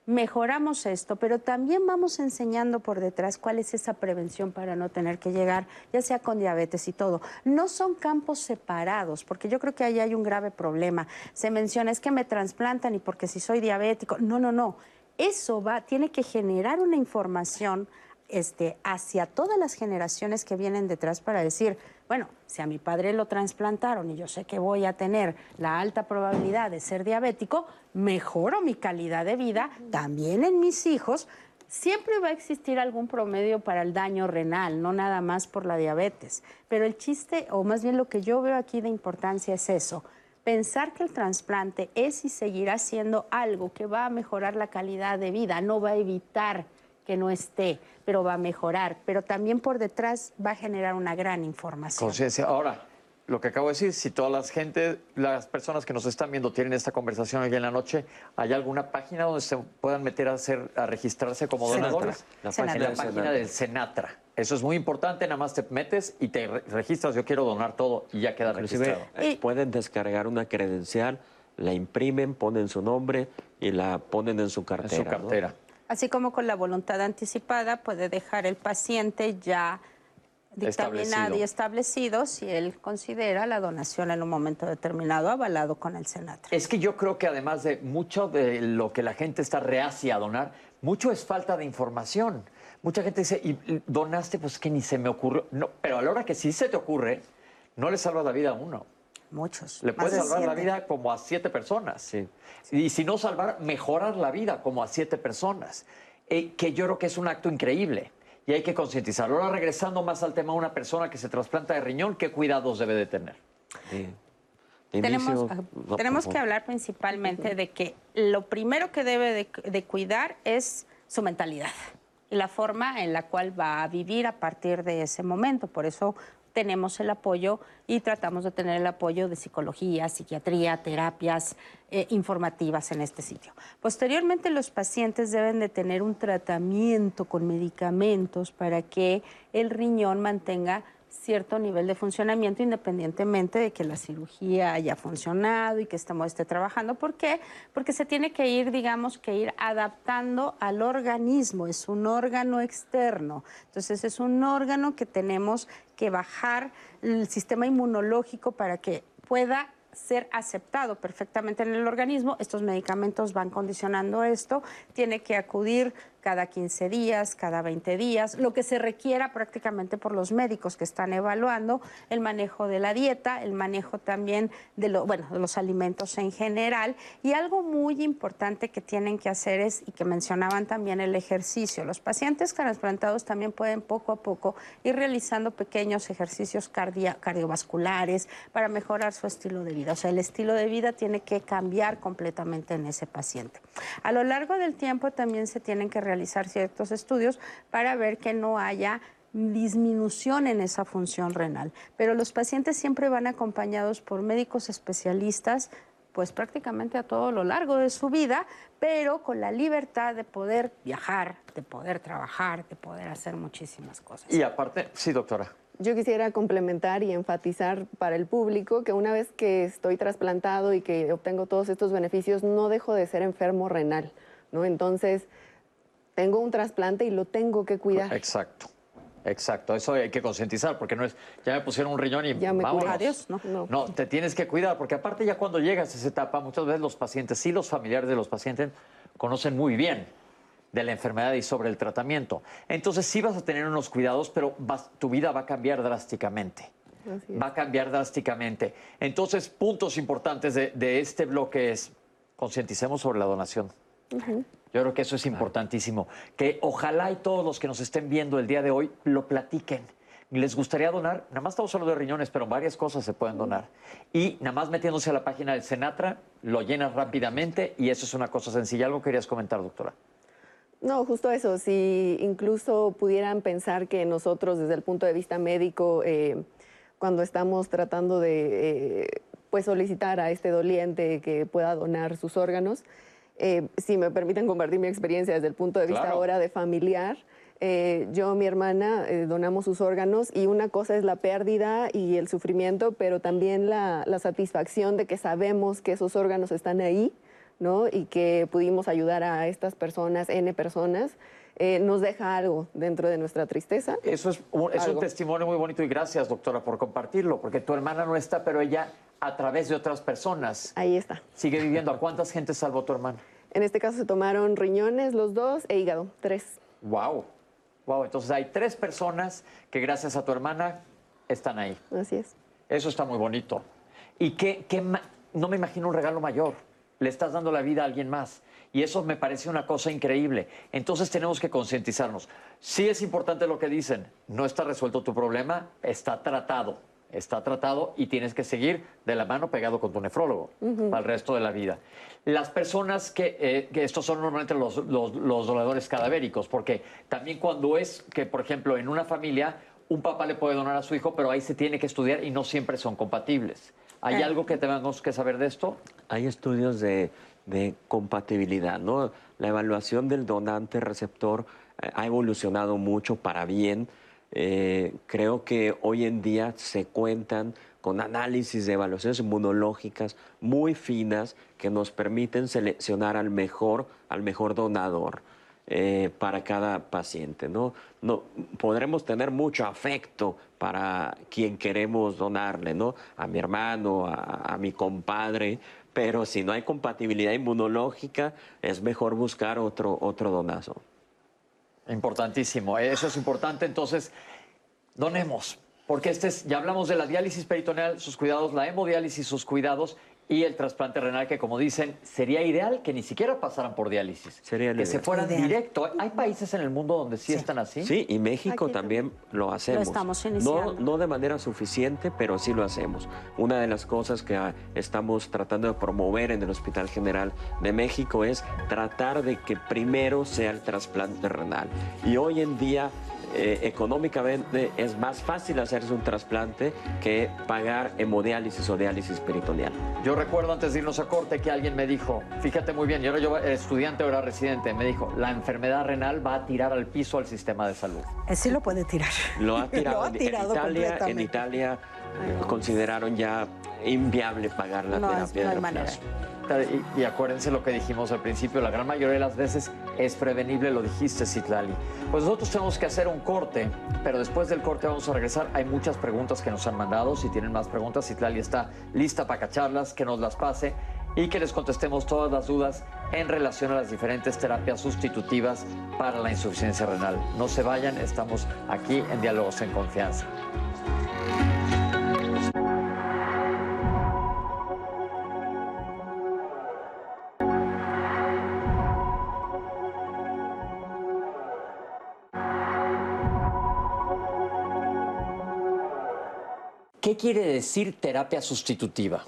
mejoramos esto, pero también vamos enseñando por detrás cuál es esa prevención para no tener que llegar, ya sea con diabetes y todo. No son campos separados, porque yo creo que ahí hay un grave problema. Se menciona, es que me trasplantan y porque si soy diabético. No, no, no. Eso va, tiene que generar una información este, hacia todas las generaciones que vienen detrás para decir, bueno, si a mi padre lo trasplantaron y yo sé que voy a tener la alta probabilidad de ser diabético, mejoro mi calidad de vida también en mis hijos. Siempre va a existir algún promedio para el daño renal, no nada más por la diabetes. Pero el chiste, o más bien lo que yo veo aquí de importancia es eso, pensar que el trasplante es y seguirá siendo algo que va a mejorar la calidad de vida, no va a evitar que no esté, pero va a mejorar, pero también por detrás va a generar una gran información. Conciencia. Ahora, lo que acabo de decir, si todas las gente, las personas que nos están viendo tienen esta conversación hoy en la noche, ¿hay alguna página donde se puedan meter a hacer, a registrarse como Senatra. donadores? La página la del página Senatra. del Senatra. Eso es muy importante, nada más te metes y te re- registras, yo quiero donar todo y ya queda Inclusive registrado. eh, pueden descargar una credencial, la imprimen, ponen su nombre y la ponen en su cartera. ¿no? cartera. Así como con la voluntad anticipada puede dejar el paciente ya dictaminado Establecido. y establecido si él considera la donación en un momento determinado avalado con el Senatra. Es que yo creo que además de mucho de lo que la gente está reacia a donar, mucho es falta de información. Mucha gente dice, y donaste, pues que ni se me ocurrió. No, pero a la hora que sí se te ocurre, no le salvas la vida a uno. Muchos. Le puedes de salvar la siete. vida como a siete personas. Y si no salvar, mejorar la vida como a siete personas. Eh, que yo creo que es un acto increíble. Y hay que concientizarlo. Ahora, regresando más al tema, una persona que se trasplanta de riñón, ¿qué cuidados debe de tener? De Tenemos, ah, no, tenemos que hablar principalmente de que lo primero que debe de, de cuidar es su mentalidad la forma en la cual va a vivir a partir de ese momento. Por eso tenemos el apoyo y tratamos de tener el apoyo de psicología, psiquiatría, terapias eh, informativas en este sitio. Posteriormente, los pacientes deben de tener un tratamiento con medicamentos para que el riñón mantenga cierto nivel de funcionamiento independientemente de que la cirugía haya funcionado y que estemos esté trabajando. ¿Por qué? Porque se tiene que ir, digamos, que ir adaptando al organismo. Es un órgano externo. Entonces es un órgano que tenemos que bajar el sistema inmunológico para que pueda ser aceptado perfectamente en el organismo. Estos medicamentos van condicionando esto. Tiene que acudir cada 15 días, cada 20 días, lo que se requiera prácticamente por los médicos que están evaluando el manejo de la dieta, el manejo también de, los alimentos en general. Y algo muy importante que tienen que hacer es, y que mencionaban también, el ejercicio. Los pacientes trasplantados también pueden poco a poco ir realizando pequeños ejercicios cardiovasculares para mejorar su estilo de vida. O sea, el estilo de vida tiene que cambiar completamente en ese paciente. A lo largo del tiempo también se tienen que realizar ciertos estudios para ver que no haya disminución en esa función renal. Pero los pacientes siempre van acompañados por médicos especialistas pues prácticamente a todo lo largo de su vida, pero con la libertad de poder viajar, de poder trabajar, de poder hacer muchísimas cosas. Y aparte, sí, doctora. Yo quisiera complementar y enfatizar para el público que una vez que estoy trasplantado y que obtengo todos estos beneficios, no dejo de ser enfermo renal, ¿no? Entonces, tengo un trasplante y lo tengo que cuidar. Exacto. Exacto, eso hay que concientizar, porque no es, ya me pusieron un riñón y Ya me. Adiós, ¿no? No, te tienes que cuidar, porque aparte ya cuando llegas a esa etapa, muchas veces los pacientes, sí los familiares de los pacientes, conocen muy bien de la enfermedad y sobre el tratamiento. Entonces sí vas a tener unos cuidados, pero vas- tu vida va a cambiar drásticamente. va a cambiar drásticamente. Entonces, puntos importantes de, de este bloque es concienticemos sobre la donación. Yo creo que eso es importantísimo. Que ojalá y todos los que nos estén viendo el día de hoy lo platiquen. Les gustaría donar, nada más estamos hablando de riñones, pero varias cosas se pueden donar. Y nada más metiéndose a la página del Senatra, lo llenas rápidamente y eso es una cosa sencilla. ¿Algo querías comentar, doctora? No, justo eso. Si incluso pudieran pensar que nosotros, desde el punto de vista médico, eh, cuando estamos tratando de eh, pues solicitar a este doliente que pueda donar sus órganos, eh, si me permiten compartir mi experiencia desde el punto de vista ahora de familiar, eh, yo, mi hermana, eh, donamos sus órganos y una cosa es la pérdida y el sufrimiento, pero también la, satisfacción de que sabemos que esos órganos están ahí, ¿no? Y que pudimos ayudar a estas personas, N personas. nos deja algo dentro de nuestra tristeza. Eso es, un, es un testimonio muy bonito y gracias, doctora, por compartirlo, porque tu hermana no está, pero ella a través de otras personas. Ahí está. Sigue viviendo. ¿A cuántas gente salvó tu hermana? En este caso se tomaron riñones los dos e hígado, tres. Wow. Wow, entonces hay tres personas que gracias a tu hermana están ahí. Así es. Eso está muy bonito. Y que, no me imagino un regalo mayor. Le estás dando la vida a alguien más. Y eso me parece una cosa increíble. Entonces tenemos que concientizarnos. Sí es importante lo que dicen. No está resuelto tu problema, está tratado. Está tratado y tienes que seguir de la mano pegado con tu nefrólogo para el resto de la vida. Las personas que, eh, que estos son normalmente los, los, donadores cadavéricos, porque también cuando es que, por ejemplo, en una familia un papá le puede donar a su hijo, pero ahí se tiene que estudiar y no siempre son compatibles. ¿Hay algo que tengamos que saber de esto? Hay estudios de, de compatibilidad, ¿no? La evaluación del donante receptor eh, ha evolucionado mucho para bien. Eh, creo que hoy en día se cuentan con análisis de evaluaciones inmunológicas muy finas que nos permiten seleccionar al mejor, al mejor donador. Eh, para cada paciente. ¿no? No, podremos tener mucho afecto para quien queremos donarle, ¿no? a mi hermano, a, mi compadre, pero si no hay compatibilidad inmunológica, es mejor buscar otro, otro donazo. Importantísimo, eso es importante. Entonces, donemos, porque este es, ya hablamos de la diálisis peritoneal, sus cuidados, la hemodiálisis, sus cuidados y el trasplante renal, que como dicen, sería ideal que ni siquiera pasaran por diálisis. Sería que se fueran directo. ¿Hay países en el mundo donde sí, están así? Sí, y México también lo hacemos. Lo estamos iniciando. No, no de manera suficiente, pero sí lo hacemos. Una de las cosas que ah, estamos tratando de promover en el Hospital General de México es tratar de que primero sea el trasplante renal. Y hoy en día eh, económicamente es más fácil hacerse un trasplante que pagar hemodiálisis o diálisis peritoneal. Yo recuerdo antes de irnos a corte que alguien me dijo, fíjate muy bien, yo era yo estudiante o era residente, me dijo, la enfermedad renal va a tirar al piso al sistema de salud. Eh, sí lo puede tirar. Lo ha *laughs* tirado. en, Italia, en Italia consideraron ya inviable pagar la terapia de reemplazo. Y, acuérdense lo que dijimos al principio, la gran mayoría de las veces es prevenible, lo dijiste, Citlali. Pues nosotros tenemos que hacer un corte, pero después del corte vamos a regresar. Hay muchas preguntas que nos han mandado. Si tienen más preguntas, Citlali está lista para cacharlas, que nos las pase y que les contestemos todas las dudas en relación a las diferentes terapias sustitutivas para la insuficiencia renal. No se vayan, estamos aquí en Diálogos en Confianza. ¿Qué quiere decir terapia sustitutiva?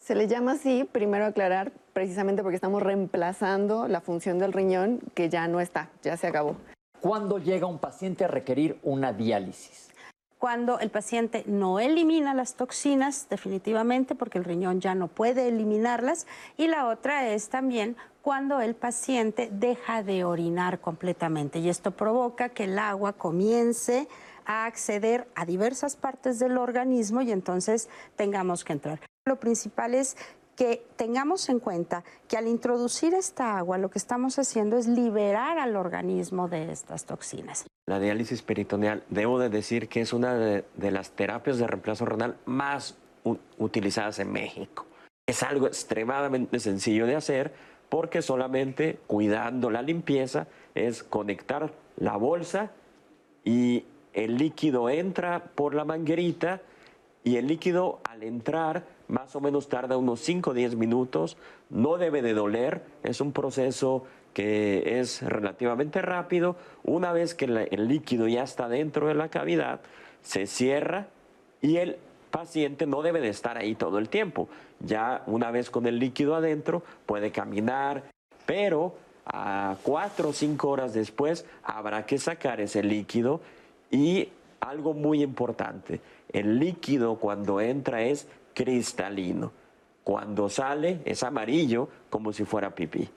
Se le llama así, primero aclarar, precisamente porque estamos reemplazando la función del riñón que ya no está, ya se acabó. ¿Cuándo llega un paciente a requerir una diálisis? Cuando el paciente no elimina las toxinas, definitivamente, porque el riñón ya no puede eliminarlas. Y la otra es también cuando el paciente deja de orinar completamente. Y esto provoca que el agua comience a acceder a diversas partes del organismo y entonces tengamos que entrar. Lo principal es que tengamos en cuenta que al introducir esta agua lo que estamos haciendo es liberar al organismo de estas toxinas. La diálisis peritoneal, debo de decir que es una de, las terapias de reemplazo renal más utilizadas en México. Es algo extremadamente sencillo de hacer porque solamente cuidando la limpieza es conectar la bolsa y el líquido entra por la manguerita y el líquido al entrar más o menos tarda unos 5 o 10 minutos, no debe de doler, es un proceso que es relativamente rápido. Una vez que el líquido ya está dentro de la cavidad, se cierra y el paciente no debe de estar ahí todo el tiempo. Ya una vez con el líquido adentro puede caminar, pero a cuatro o cinco horas después habrá que sacar ese líquido y algo muy importante, el líquido cuando entra es cristalino, cuando sale es amarillo como si fuera pipí.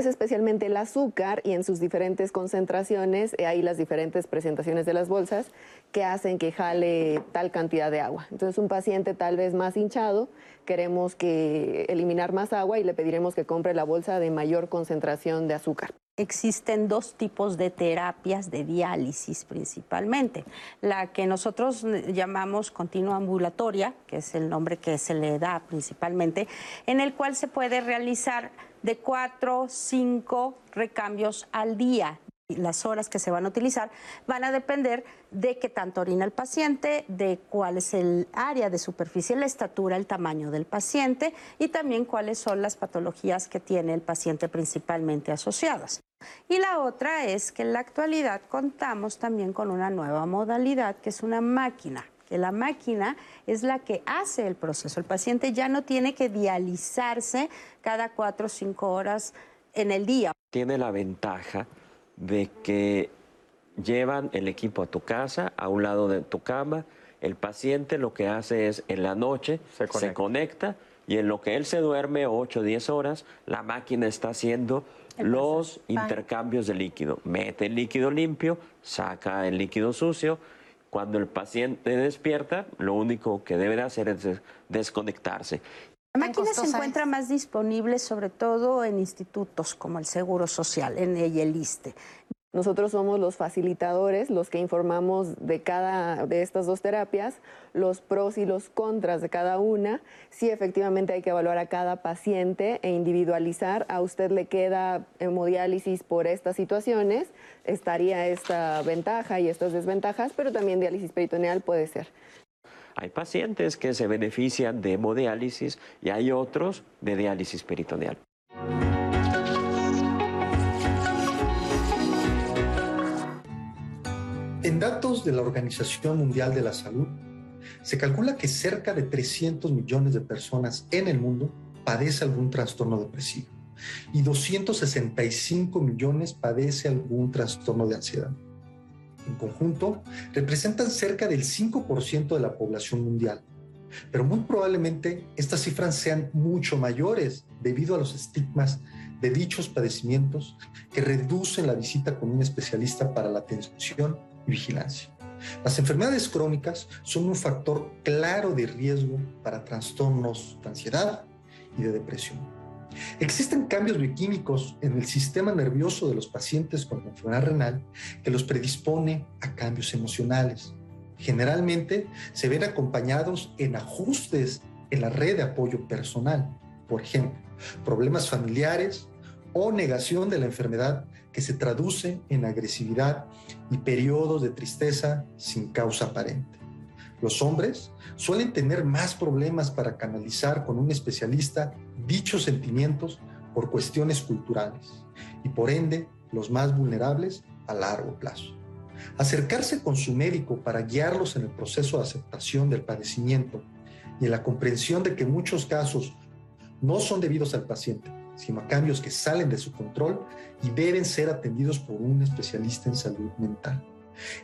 Es especialmente el azúcar y en sus diferentes concentraciones, hay eh, las diferentes presentaciones de las bolsas que hacen que jale tal cantidad de agua. Entonces un paciente tal vez más hinchado, queremos que eliminar más agua y le pediremos que compre la bolsa de mayor concentración de azúcar. Existen dos tipos de terapias de diálisis principalmente. La que nosotros llamamos continua ambulatoria, que es el nombre que se le da principalmente, en el cual se puede realizar de cuatro, cinco recambios al día. Las horas que se van a utilizar van a depender de qué tanto orina el paciente, de cuál es el área de superficie, la estatura, el tamaño del paciente y también cuáles son las patologías que tiene el paciente principalmente asociadas. Y la otra es que en la actualidad contamos también con una nueva modalidad que es una máquina que la máquina es la que hace el proceso. El paciente ya no tiene que dializarse cada cuatro o cinco horas en el día. Tiene la ventaja de que llevan el equipo a tu casa, a un lado de tu cama. El paciente lo que hace es en la noche se conecta, y en lo que él se duerme 8 o 10 horas, la máquina está haciendo los intercambios de líquido. Mete el líquido limpio, saca el líquido sucio cuando el paciente despierta, lo único que debe hacer es desconectarse. La máquina se encuentra más disponible sobre todo en institutos como el Seguro Social, en el ISTE. Nosotros somos los facilitadores, los que informamos de cada de estas dos terapias, los pros y los contras de cada una. Si efectivamente hay que evaluar a cada paciente e individualizar. A usted le queda hemodiálisis por estas situaciones, estaría esta ventaja y estas desventajas, pero también diálisis peritoneal puede ser. Hay pacientes que se benefician de hemodiálisis y hay otros de diálisis peritoneal. En datos de la Organización Mundial de la Salud, se calcula que cerca de 300 millones de personas en el mundo padece algún trastorno depresivo y 265 millones padece algún trastorno de ansiedad. En conjunto, representan cerca del 5% de la población mundial, pero muy probablemente estas cifras sean mucho mayores debido a los estigmas de dichos padecimientos que reducen la visita con un especialista para la atención y vigilancia. Las enfermedades crónicas son un factor claro de riesgo para trastornos de ansiedad y de depresión. Existen cambios bioquímicos en el sistema nervioso de los pacientes con enfermedad renal que los predispone a cambios emocionales. Generalmente se ven acompañados en ajustes en la red de apoyo personal, por ejemplo, problemas familiares o negación de la enfermedad que se traduce en agresividad y periodos de tristeza sin causa aparente. Los hombres suelen tener más problemas para canalizar con un especialista dichos sentimientos por cuestiones culturales y por ende los más vulnerables a largo plazo. Acercarse con su médico para guiarlos en el proceso de aceptación del padecimiento y en la comprensión de que muchos casos no son debidos al paciente, sino a cambios que salen de su control y deben ser atendidos por un especialista en salud mental.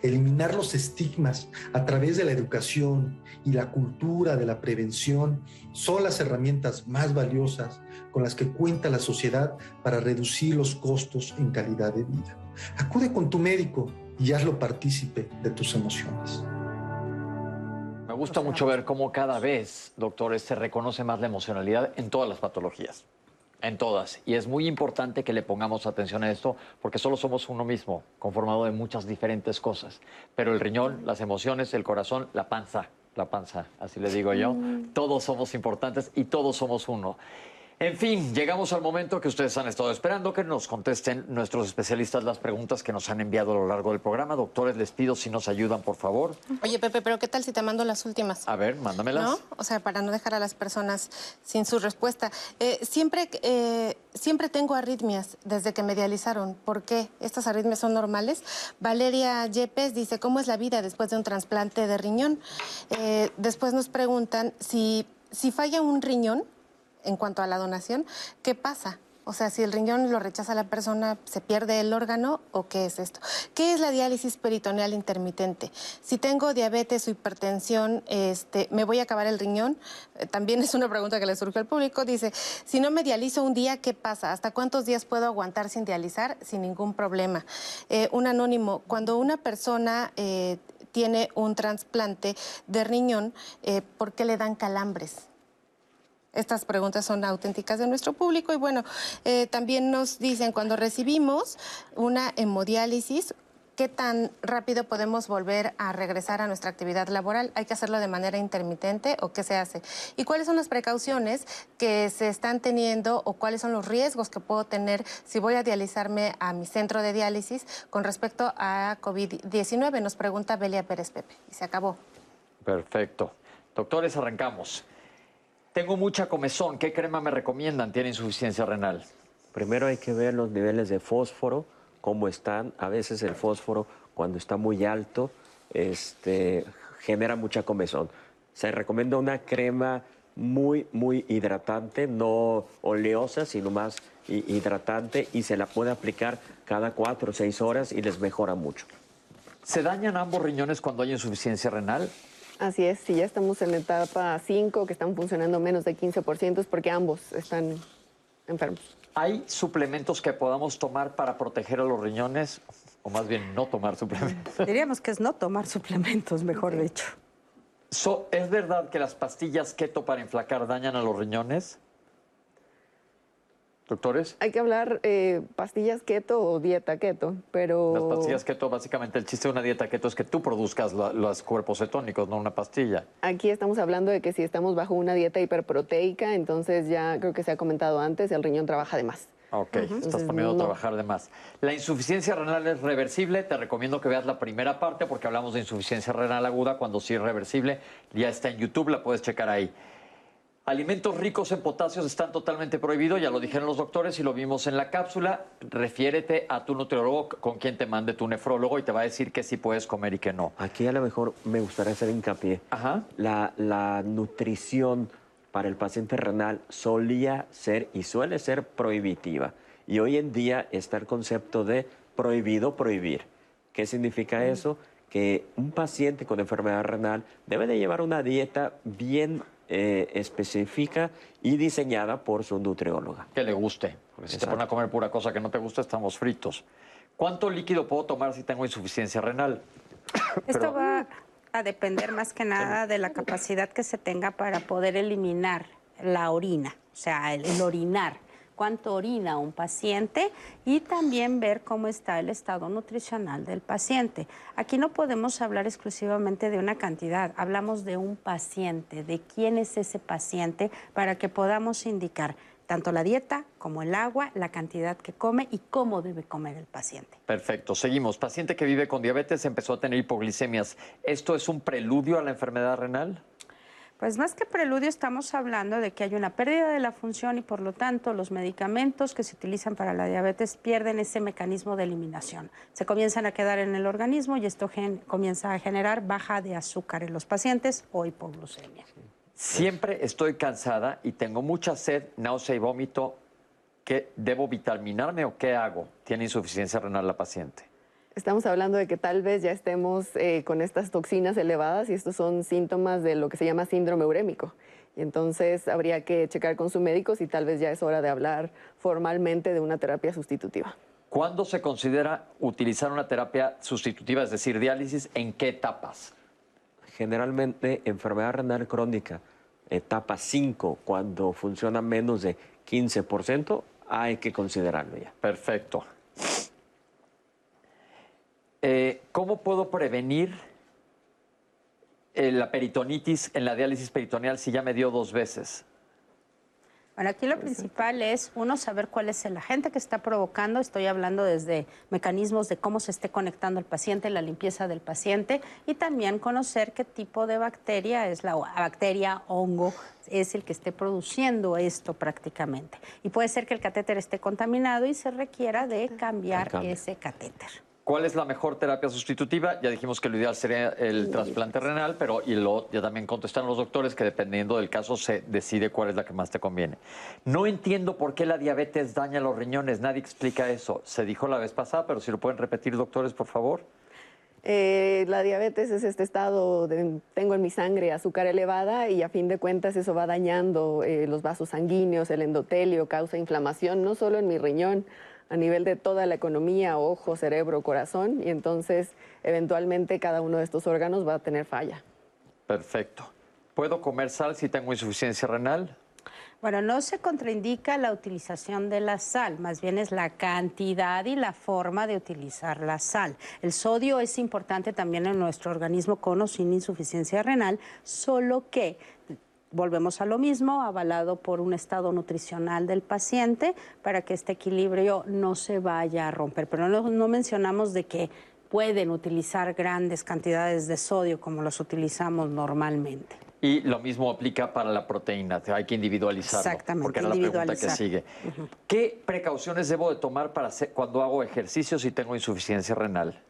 Eliminar los estigmas a través de la educación y la cultura de la prevención son las herramientas más valiosas con las que cuenta la sociedad para reducir los costos en calidad de vida. Acude con tu médico y hazlo partícipe de tus emociones. Me gusta mucho ver cómo cada vez, doctores, se reconoce más la emocionalidad en todas las patologías. En todas. Y es muy importante que le pongamos atención a esto porque solo somos uno mismo, conformado de muchas diferentes cosas. Pero el riñón, las emociones, el corazón, la panza, la panza, así le digo yo, todos somos importantes y todos somos uno. En fin, llegamos al momento que ustedes han estado esperando, que nos contesten nuestros especialistas las preguntas que nos han enviado a lo largo del programa. Doctores, les pido si nos ayudan, por favor. Oye, Pepe, pero ¿qué tal si te mando las últimas? A ver, mándamelas. ¿No? O sea, para no dejar a las personas sin su respuesta. Eh, siempre, eh, siempre tengo arritmias desde que me dializaron. ¿Por qué? ¿Estas arritmias son normales? Valeria Yepes dice, ¿cómo es la vida después de un trasplante de riñón? Eh, después nos preguntan si, si falla un riñón, en cuanto a la donación, ¿qué pasa? O sea, si el riñón lo rechaza la persona, ¿se pierde el órgano o qué es esto? ¿Qué es la diálisis peritoneal intermitente? Si tengo diabetes o hipertensión, este, ¿me voy a acabar el riñón? Eh, también *laughs* es una pregunta que le surgió al público. Dice, si no me dializo un día, ¿qué pasa? ¿Hasta cuántos días puedo aguantar sin dializar? Sin ningún problema. Eh, un anónimo, cuando una persona eh, tiene un trasplante de riñón, ¿por qué le dan calambres? Estas preguntas son auténticas de nuestro público y bueno, eh, también nos dicen cuando recibimos una hemodiálisis, ¿qué tan rápido podemos volver a regresar a nuestra actividad laboral? ¿Hay que hacerlo de manera intermitente o qué se hace? ¿Y cuáles son las precauciones que se están teniendo o cuáles son los riesgos que puedo tener si voy a dializarme a mi centro de diálisis con respecto a COVID-19? Nos pregunta Belia Pérez Pepe. Y se acabó. Perfecto. Doctores, arrancamos. Tengo mucha comezón. ¿Qué crema me recomiendan? Tiene insuficiencia renal. Primero hay que ver los niveles de fósforo, cómo están. A veces el fósforo, cuando está muy alto, este, genera mucha comezón. Se recomienda una crema muy, muy hidratante, no oleosa, sino más hidratante y se la puede aplicar cada cuatro o seis horas y les mejora mucho. ¿Se dañan ambos riñones cuando hay insuficiencia renal? Así es, si ya estamos en etapa 5, que están funcionando menos de 15%, es porque ambos están enfermos. ¿Hay suplementos que podamos tomar para proteger a los riñones? O más bien no tomar suplementos. *laughs* Diríamos que es no tomar suplementos, mejor dicho. ¿Es verdad que las pastillas keto para inflacar dañan a los riñones? Doctores. Hay que hablar eh, pastillas keto o dieta keto, pero... Las pastillas keto, básicamente el chiste de una dieta keto es que tú produzcas los cuerpos cetónicos, no una pastilla. Aquí estamos hablando de que si estamos bajo una dieta hiperproteica, entonces ya creo que se ha comentado antes, el riñón trabaja de más. Ok, estás poniendo a trabajar de más. La insuficiencia renal es reversible. Te recomiendo que veas la primera parte porque hablamos de insuficiencia renal aguda. Cuando sí es reversible, ya está en YouTube, la puedes checar ahí. Alimentos ricos en potasios están totalmente prohibidos, ya lo dijeron los doctores y lo vimos en la cápsula. Refiérete a tu nutriólogo con quien te mande tu nefrólogo y te va a decir que sí puedes comer y que no. Aquí a lo mejor me gustaría hacer hincapié. Ajá. La, la nutrición para el paciente renal solía ser y suele ser prohibitiva. Y hoy en día está el concepto de prohibido prohibir. ¿Qué significa eso? Que un paciente con enfermedad renal debe de llevar una dieta bien eh, específica y diseñada por su nutrióloga. Que le guste, porque si te ponen a comer pura cosa que no te gusta, estamos fritos. ¿Cuánto líquido puedo tomar si tengo insuficiencia renal? *coughs* Esto va a depender más que nada de la capacidad que se tenga para poder eliminar la orina, o sea, el orinar cuánto orina un paciente y también ver cómo está el estado nutricional del paciente. Aquí no podemos hablar exclusivamente de una cantidad, hablamos de un paciente, de quién es ese paciente para que podamos indicar tanto la dieta como el agua, la cantidad que come y cómo debe comer el paciente. Perfecto, seguimos. Paciente que vive con diabetes empezó a tener hipoglicemias. ¿Esto es un preludio a la enfermedad renal? Pues más que preludio estamos hablando de que hay una pérdida de la función y por lo tanto los medicamentos que se utilizan para la diabetes pierden ese mecanismo de eliminación. Se comienzan a quedar en el organismo y esto comienza a generar baja de azúcar en los pacientes o hipoglucemia. Siempre estoy cansada y tengo mucha sed, náusea y vómito. ¿Qué, ¿Debo vitaminarme o qué hago? ¿Tiene insuficiencia renal la paciente? Estamos hablando de que tal vez ya estemos eh, con estas toxinas elevadas y estos son síntomas de lo que se llama síndrome urémico. Y entonces habría que checar con su médico si tal vez ya es hora de hablar formalmente de una terapia sustitutiva. ¿Cuándo se considera utilizar una terapia sustitutiva, es decir, diálisis, en qué etapas? Generalmente enfermedad renal crónica, etapa 5, cuando funciona menos de 15%, hay que considerarlo ya. Perfecto. Eh, ¿Cómo puedo prevenir eh, la peritonitis en la diálisis peritoneal si ya me dio dos veces? Bueno, aquí lo principal es, uno, saber cuál es el agente que está provocando. Estoy hablando desde mecanismos de cómo se esté conectando el paciente, la limpieza del paciente y también conocer qué tipo de bacteria es la bacteria, hongo, es el que esté produciendo esto prácticamente. Y puede ser que el catéter esté contaminado y se requiera de cambiar ese catéter. ¿Cuál es la mejor terapia sustitutiva? Ya dijimos que lo ideal sería el trasplante renal, pero y lo, ya también contestaron los doctores que dependiendo del caso se decide cuál es la que más te conviene. No entiendo por qué la diabetes daña los riñones, nadie explica eso. Se dijo la vez pasada, pero si lo pueden repetir, doctores, por favor. Eh, la diabetes es este estado de tengo en mi sangre azúcar elevada y a fin de cuentas eso va dañando eh, los vasos sanguíneos, el endotelio, causa inflamación no solo en mi riñón, a nivel de toda la economía, ojo, cerebro, corazón, y entonces eventualmente cada uno de estos órganos va a tener falla. Perfecto. ¿Puedo comer sal si tengo insuficiencia renal? Bueno, no se contraindica la utilización de la sal, más bien es la cantidad y la forma de utilizar la sal. El sodio es importante también en nuestro organismo con o sin insuficiencia renal, solo que volvemos a lo mismo, avalado por un estado nutricional del paciente para que este equilibrio no se vaya a romper. Pero no, mencionamos de que pueden utilizar grandes cantidades de sodio como los utilizamos normalmente. Y lo mismo aplica para la proteína, hay que individualizarlo. Exactamente. Porque era la pregunta que sigue. ¿Qué precauciones debo de tomar para hacer, cuando hago ejercicio si tengo insuficiencia renal?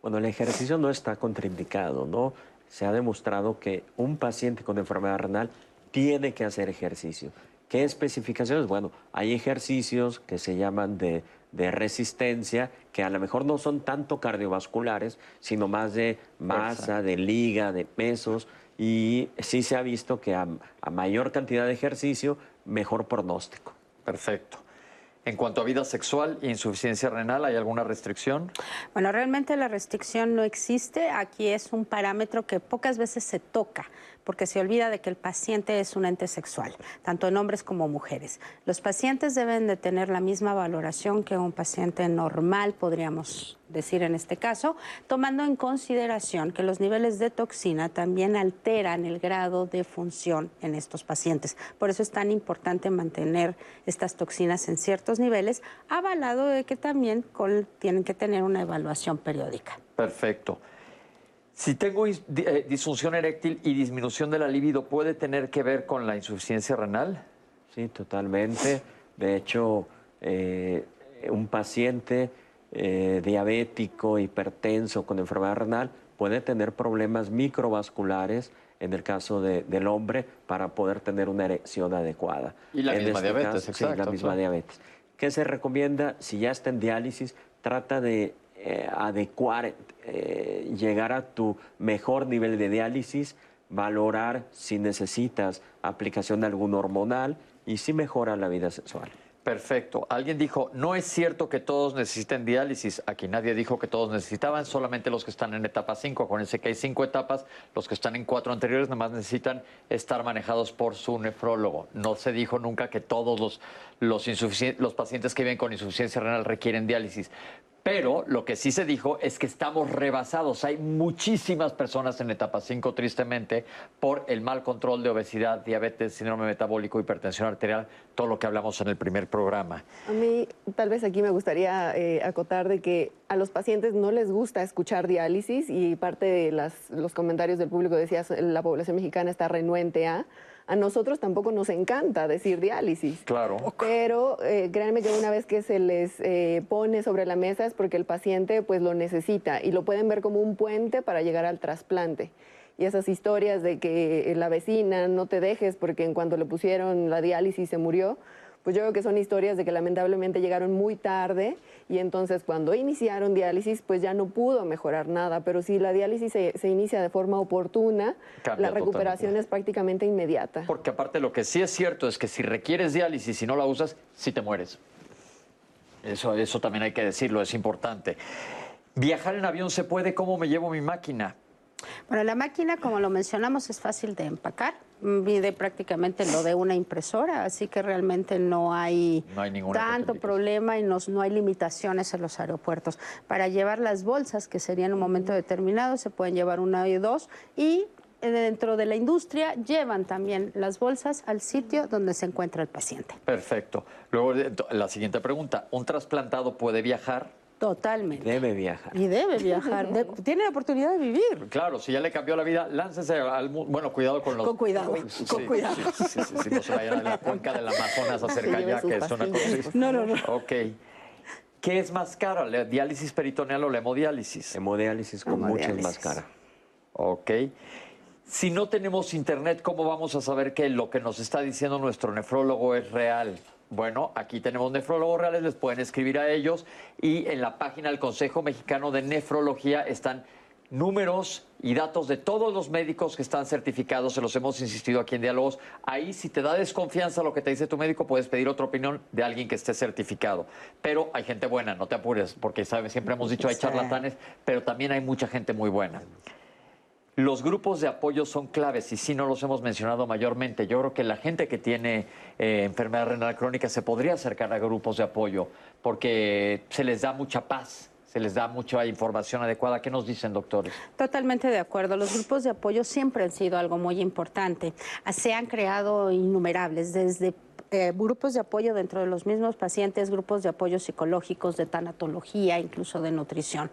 Bueno, el ejercicio no está contraindicado, ¿no? Se ha demostrado que un paciente con enfermedad renal tiene que hacer ejercicio. ¿Qué especificaciones? Bueno, hay ejercicios que se llaman de, resistencia, que a lo mejor no son tanto cardiovasculares, sino más de masa, de liga, de pesos, y sí se ha visto que a mayor cantidad de ejercicio, mejor pronóstico. Perfecto. En cuanto a vida sexual e insuficiencia renal, ¿hay alguna restricción? Bueno, realmente la restricción no existe. Aquí es un parámetro que pocas veces se toca porque se olvida de que el paciente es un ente sexual, tanto en hombres como mujeres. Los pacientes deben de tener la misma valoración que un paciente normal, podríamos decir en este caso, tomando en consideración que los niveles de toxina también alteran el grado de función en estos pacientes. Por eso es tan importante mantener estas toxinas en ciertos niveles, avalado de que también tienen que tener una evaluación periódica. Perfecto. Si tengo eh, disfunción eréctil y disminución de la libido, ¿puede tener que ver con la insuficiencia renal? Sí, totalmente. De hecho, eh, un paciente eh, diabético, hipertenso, con enfermedad renal, puede tener problemas microvasculares en el caso del hombre para poder tener una erección adecuada. Y la misma este diabetes, exacto. Sí, la misma diabetes. ¿Qué se recomienda? Si ya está en diálisis, trata de eh, adecuar, eh, llegar a tu mejor nivel de diálisis, valorar si necesitas aplicación de algún hormonal y si mejora la vida sexual. Perfecto. Alguien dijo, no es cierto que todos necesiten diálisis. Aquí nadie dijo que todos necesitaban, solamente los que están en etapa 5. Acuérdense que hay cinco etapas, los que están en cuatro anteriores nada más necesitan estar manejados por su nefrólogo. No se dijo nunca que todos los, los, los pacientes que viven con insuficiencia renal requieren diálisis. Pero lo que sí se dijo es que estamos rebasados. Hay muchísimas personas en etapa 5, tristemente, por el mal control de obesidad, diabetes, síndrome metabólico, hipertensión arterial, todo lo que hablamos en el primer programa. A mí, tal vez aquí me gustaría eh, acotar de que a los pacientes no les gusta escuchar diálisis y parte de los comentarios del público decía la población mexicana está renuente a a nosotros tampoco nos encanta decir diálisis. Claro. Pero eh, créanme que una vez que se les eh, pone sobre la mesa es porque el paciente pues lo necesita y lo pueden ver como un puente para llegar al trasplante. Y esas historias de que la vecina no te dejes porque en cuanto le pusieron la diálisis se murió, pues yo creo que son historias de que lamentablemente llegaron muy tarde y entonces cuando iniciaron diálisis pues ya no pudo mejorar nada, pero si la diálisis se, inicia de forma oportuna, la recuperación es prácticamente inmediata. Porque aparte lo que sí es cierto es que si requieres diálisis y no la usas, sí te mueres. Eso, eso también hay que decirlo, es importante. ¿Viajar en avión se puede? ¿Cómo me llevo mi máquina? Bueno, la máquina, como lo mencionamos, es fácil de empacar. Mide prácticamente lo de una impresora, así que realmente no hay, tanto problema y no, no hay limitaciones en los aeropuertos. Para llevar las bolsas, que serían en un momento determinado, se pueden llevar una y dos, y eh, dentro de la industria llevan también las bolsas al sitio donde se encuentra el paciente. Perfecto. Luego, eh, la siguiente pregunta. ¿Un trasplantado puede viajar? Totalmente. Debe viajar. Y debe viajar. *laughs* De- tiene la oportunidad de vivir. Claro, si ya le cambió la vida, láncese al mundo. Bueno, cuidado con los. Con cuidado, *laughs* Sí, con cuidado. Sí, sí, sí, sí, no se vayan a la cuenca del Amazonas cerca lleve ya, sus que es una cosa. No, no, no. Ok. ¿Qué es más caro, la diálisis peritoneal o la hemodiálisis? Hemodiálisis con mucho es más Hemodiálisis. cara. Ok. Si no tenemos internet, ¿cómo vamos a saber que lo que nos está diciendo nuestro nefrólogo es real? Bueno, aquí tenemos nefrólogos reales, les pueden escribir a ellos y en la página del Consejo Mexicano de Nefrología están números y datos de todos los médicos que están certificados, se los hemos insistido aquí en Diálogos. Ahí, si te da desconfianza lo que te dice tu médico, puedes pedir otra opinión de alguien que esté certificado. Pero hay gente buena, no te apures, porque ¿sabes? siempre hemos dicho hay charlatanes, pero también hay mucha gente muy buena. Los grupos de apoyo son claves y sí no los hemos mencionado mayormente. Yo creo que la gente que tiene eh, enfermedad renal crónica se podría acercar a grupos de apoyo porque se les da mucha paz, se les da mucha información adecuada. ¿Qué nos dicen, doctores? Totalmente de acuerdo. Los grupos de apoyo siempre han sido algo muy importante. Se han creado innumerables, desde eh, grupos de apoyo dentro de los mismos pacientes, grupos de apoyo psicológicos, de tanatología, incluso de nutrición.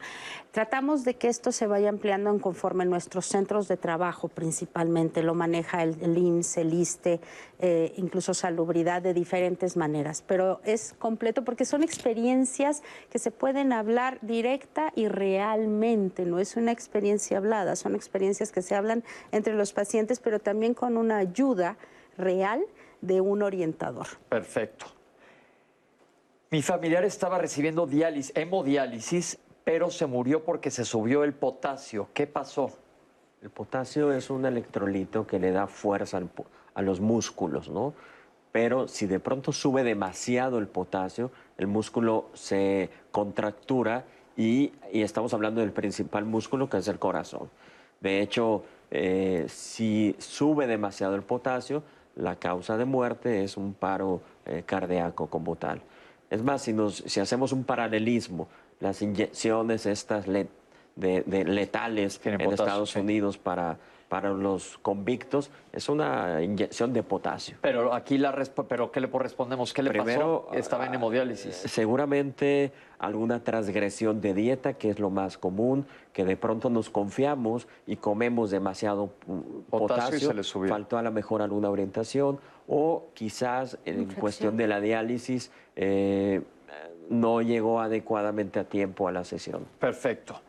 Tratamos de que esto se vaya ampliando en conforme nuestros centros de trabajo principalmente. Lo maneja el, el el ISTE, eh, incluso salubridad de diferentes maneras. Pero es completo porque son experiencias que se pueden hablar directa y realmente. No es una experiencia hablada, son experiencias que se hablan entre los pacientes, pero también con una ayuda real de un orientador. Perfecto. Mi familiar estaba recibiendo diálisis, hemodiálisis, pero se murió porque se subió el potasio. ¿Qué pasó? El potasio es un electrolito que le da fuerza al a los músculos, ¿no? Pero si de pronto sube demasiado el potasio, el músculo se contractura y, y estamos hablando del principal músculo que es el corazón. De hecho, eh, si sube demasiado el potasio, la causa de muerte es un paro eh, cardíaco como tal. Es más, si, nos, si hacemos un paralelismo, las inyecciones estas le- de, de letales en potasio, Estados sí. Unidos para, para los convictos es una inyección de potasio. Pero aquí la pero ¿qué le respondemos? ¿Qué le Primero, pasó? Estaba en ah, hemodiálisis. Seguramente alguna transgresión de dieta, que es lo más común, que de pronto nos confiamos y comemos demasiado Potasio potasio, y se le subió. faltó a lo mejor alguna orientación, o quizás en Infección. cuestión de la diálisis eh, no llegó adecuadamente a tiempo a la sesión. Perfecto.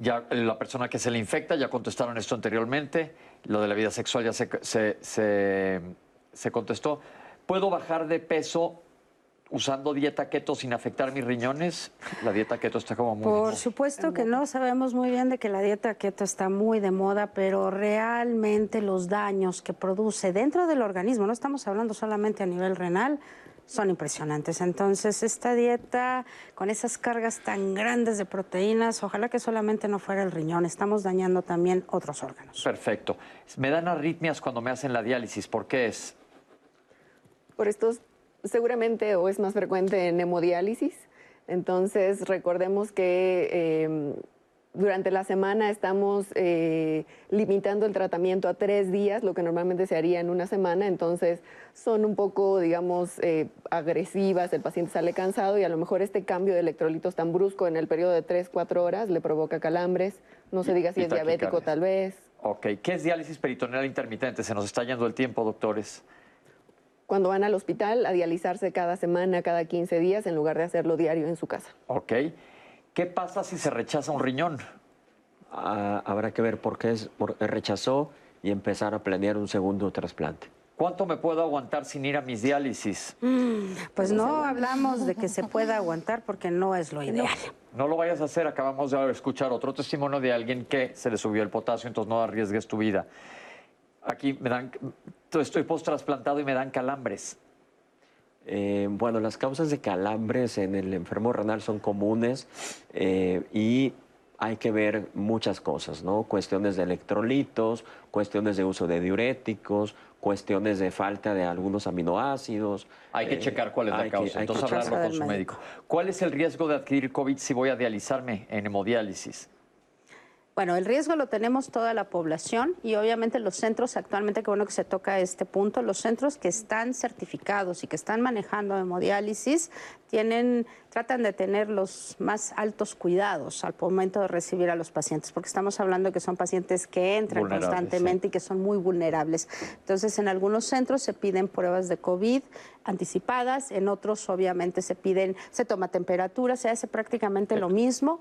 Ya la persona que se le infecta, ya contestaron esto anteriormente. Lo de la vida sexual ya se, se, se- se contestó. ¿Puedo bajar de peso usando dieta keto sin afectar mis riñones? La dieta keto está como muy... Por supuesto que no, sabemos muy bien de que la dieta keto está muy de moda, pero realmente los daños que produce dentro del organismo, no estamos hablando solamente a nivel renal, son impresionantes. Entonces, esta dieta con esas cargas tan grandes de proteínas, ojalá que solamente no fuera el riñón, estamos dañando también otros órganos. Perfecto. Me dan arritmias cuando me hacen la diálisis. ¿Por qué es? Por estos, seguramente o es más frecuente en hemodiálisis. Entonces, recordemos que eh, durante la semana estamos eh, limitando el tratamiento a tres días, lo que normalmente se haría en una semana. Entonces, son un poco, digamos, eh, agresivas, el paciente sale cansado y a lo mejor este cambio de electrolitos tan brusco en el periodo de tres, cuatro horas le provoca calambres. No se diga si es diabético tal vez. Ok. ¿Qué es diálisis peritoneal intermitente? Se nos está yendo el tiempo, doctores. Cuando van al hospital a dializarse cada semana, cada 15 días, en lugar de hacerlo diario en su casa. Ok. ¿Qué pasa si se rechaza un riñón? Ah, habrá que ver por qué es- por qué rechazó y empezar a planear un segundo trasplante. ¿Cuánto me puedo aguantar sin ir a mis diálisis? Pues no hablamos de que se pueda aguantar porque no es lo ideal. No lo vayas a hacer, acabamos de escuchar otro testimonio de alguien que se le subió el potasio, entonces no arriesgues tu vida. Aquí me dan, estoy post-trasplantado y me dan calambres. Eh, bueno, las causas de calambres en el enfermo renal son comunes eh, y hay que ver muchas cosas, ¿no? Cuestiones de electrolitos, cuestiones de uso de diuréticos, cuestiones de falta de algunos aminoácidos. Hay que Eh, checar cuál es la hay que- causa, que entonces hablarlo con su médico. ¿Cuál es el riesgo de adquirir COVID si voy a dializarme en hemodiálisis? Bueno, el riesgo lo tenemos toda la población y obviamente los centros, actualmente, que bueno que se toca este punto, los centros que están certificados y que están manejando hemodiálisis tienen, tratan de tener los más altos cuidados al momento de recibir a los pacientes, porque estamos hablando que son pacientes que entran constantemente y que son muy vulnerables. Entonces, en algunos centros se piden pruebas de COVID anticipadas, en otros obviamente se piden, se toma temperatura, se hace prácticamente lo mismo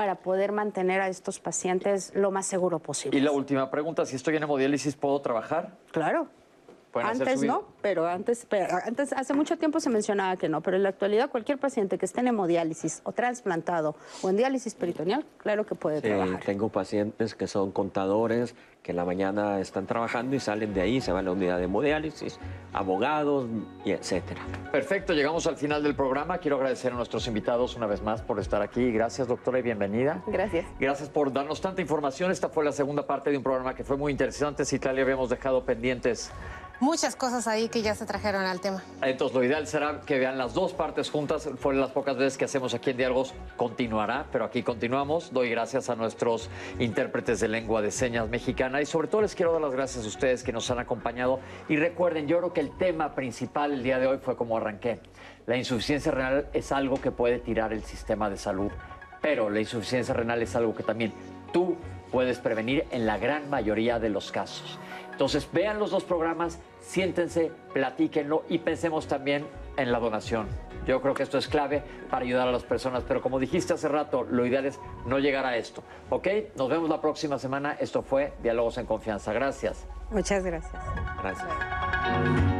para poder mantener a estos pacientes lo más seguro posible. Y la última pregunta, si estoy en hemodiálisis, ¿puedo trabajar? Claro. Antes no, pero antes, antes, hace mucho tiempo se mencionaba que no, pero en la actualidad cualquier paciente que esté en hemodiálisis o trasplantado o en diálisis peritoneal, claro que puede trabajar. Tengo pacientes que son contadores, que en la mañana están trabajando y salen de ahí, se van a la unidad de hemodiálisis, abogados, y etcétera. Perfecto, llegamos al final del programa. Quiero agradecer a nuestros invitados una vez más por estar aquí. Gracias, doctora, y bienvenida. Gracias. Gracias por darnos tanta información. Esta fue la segunda parte de un programa que fue muy interesante. Si Italia habíamos dejado pendientes muchas cosas ahí que ya se trajeron al tema. Entonces, lo ideal será que vean las dos partes juntas. Fueron las pocas veces que hacemos aquí en Diálogos. Continuará, pero aquí continuamos. Doy gracias a nuestros intérpretes de lengua de señas mexicana y sobre todo les quiero dar las gracias a ustedes que nos han acompañado. Y recuerden, yo creo que el tema principal el día de hoy fue como arranqué. La insuficiencia renal es algo que puede tirar el sistema de salud, pero la insuficiencia renal es algo que también tú puedes prevenir en la gran mayoría de los casos. Entonces, vean los dos programas, siéntense, platíquenlo y pensemos también en la donación. Yo creo que esto es clave para ayudar a las personas, pero como dijiste hace rato, lo ideal es no llegar a esto. ¿Ok? Nos vemos la próxima semana. Esto fue Diálogos en Confianza. Gracias. Muchas gracias. Gracias.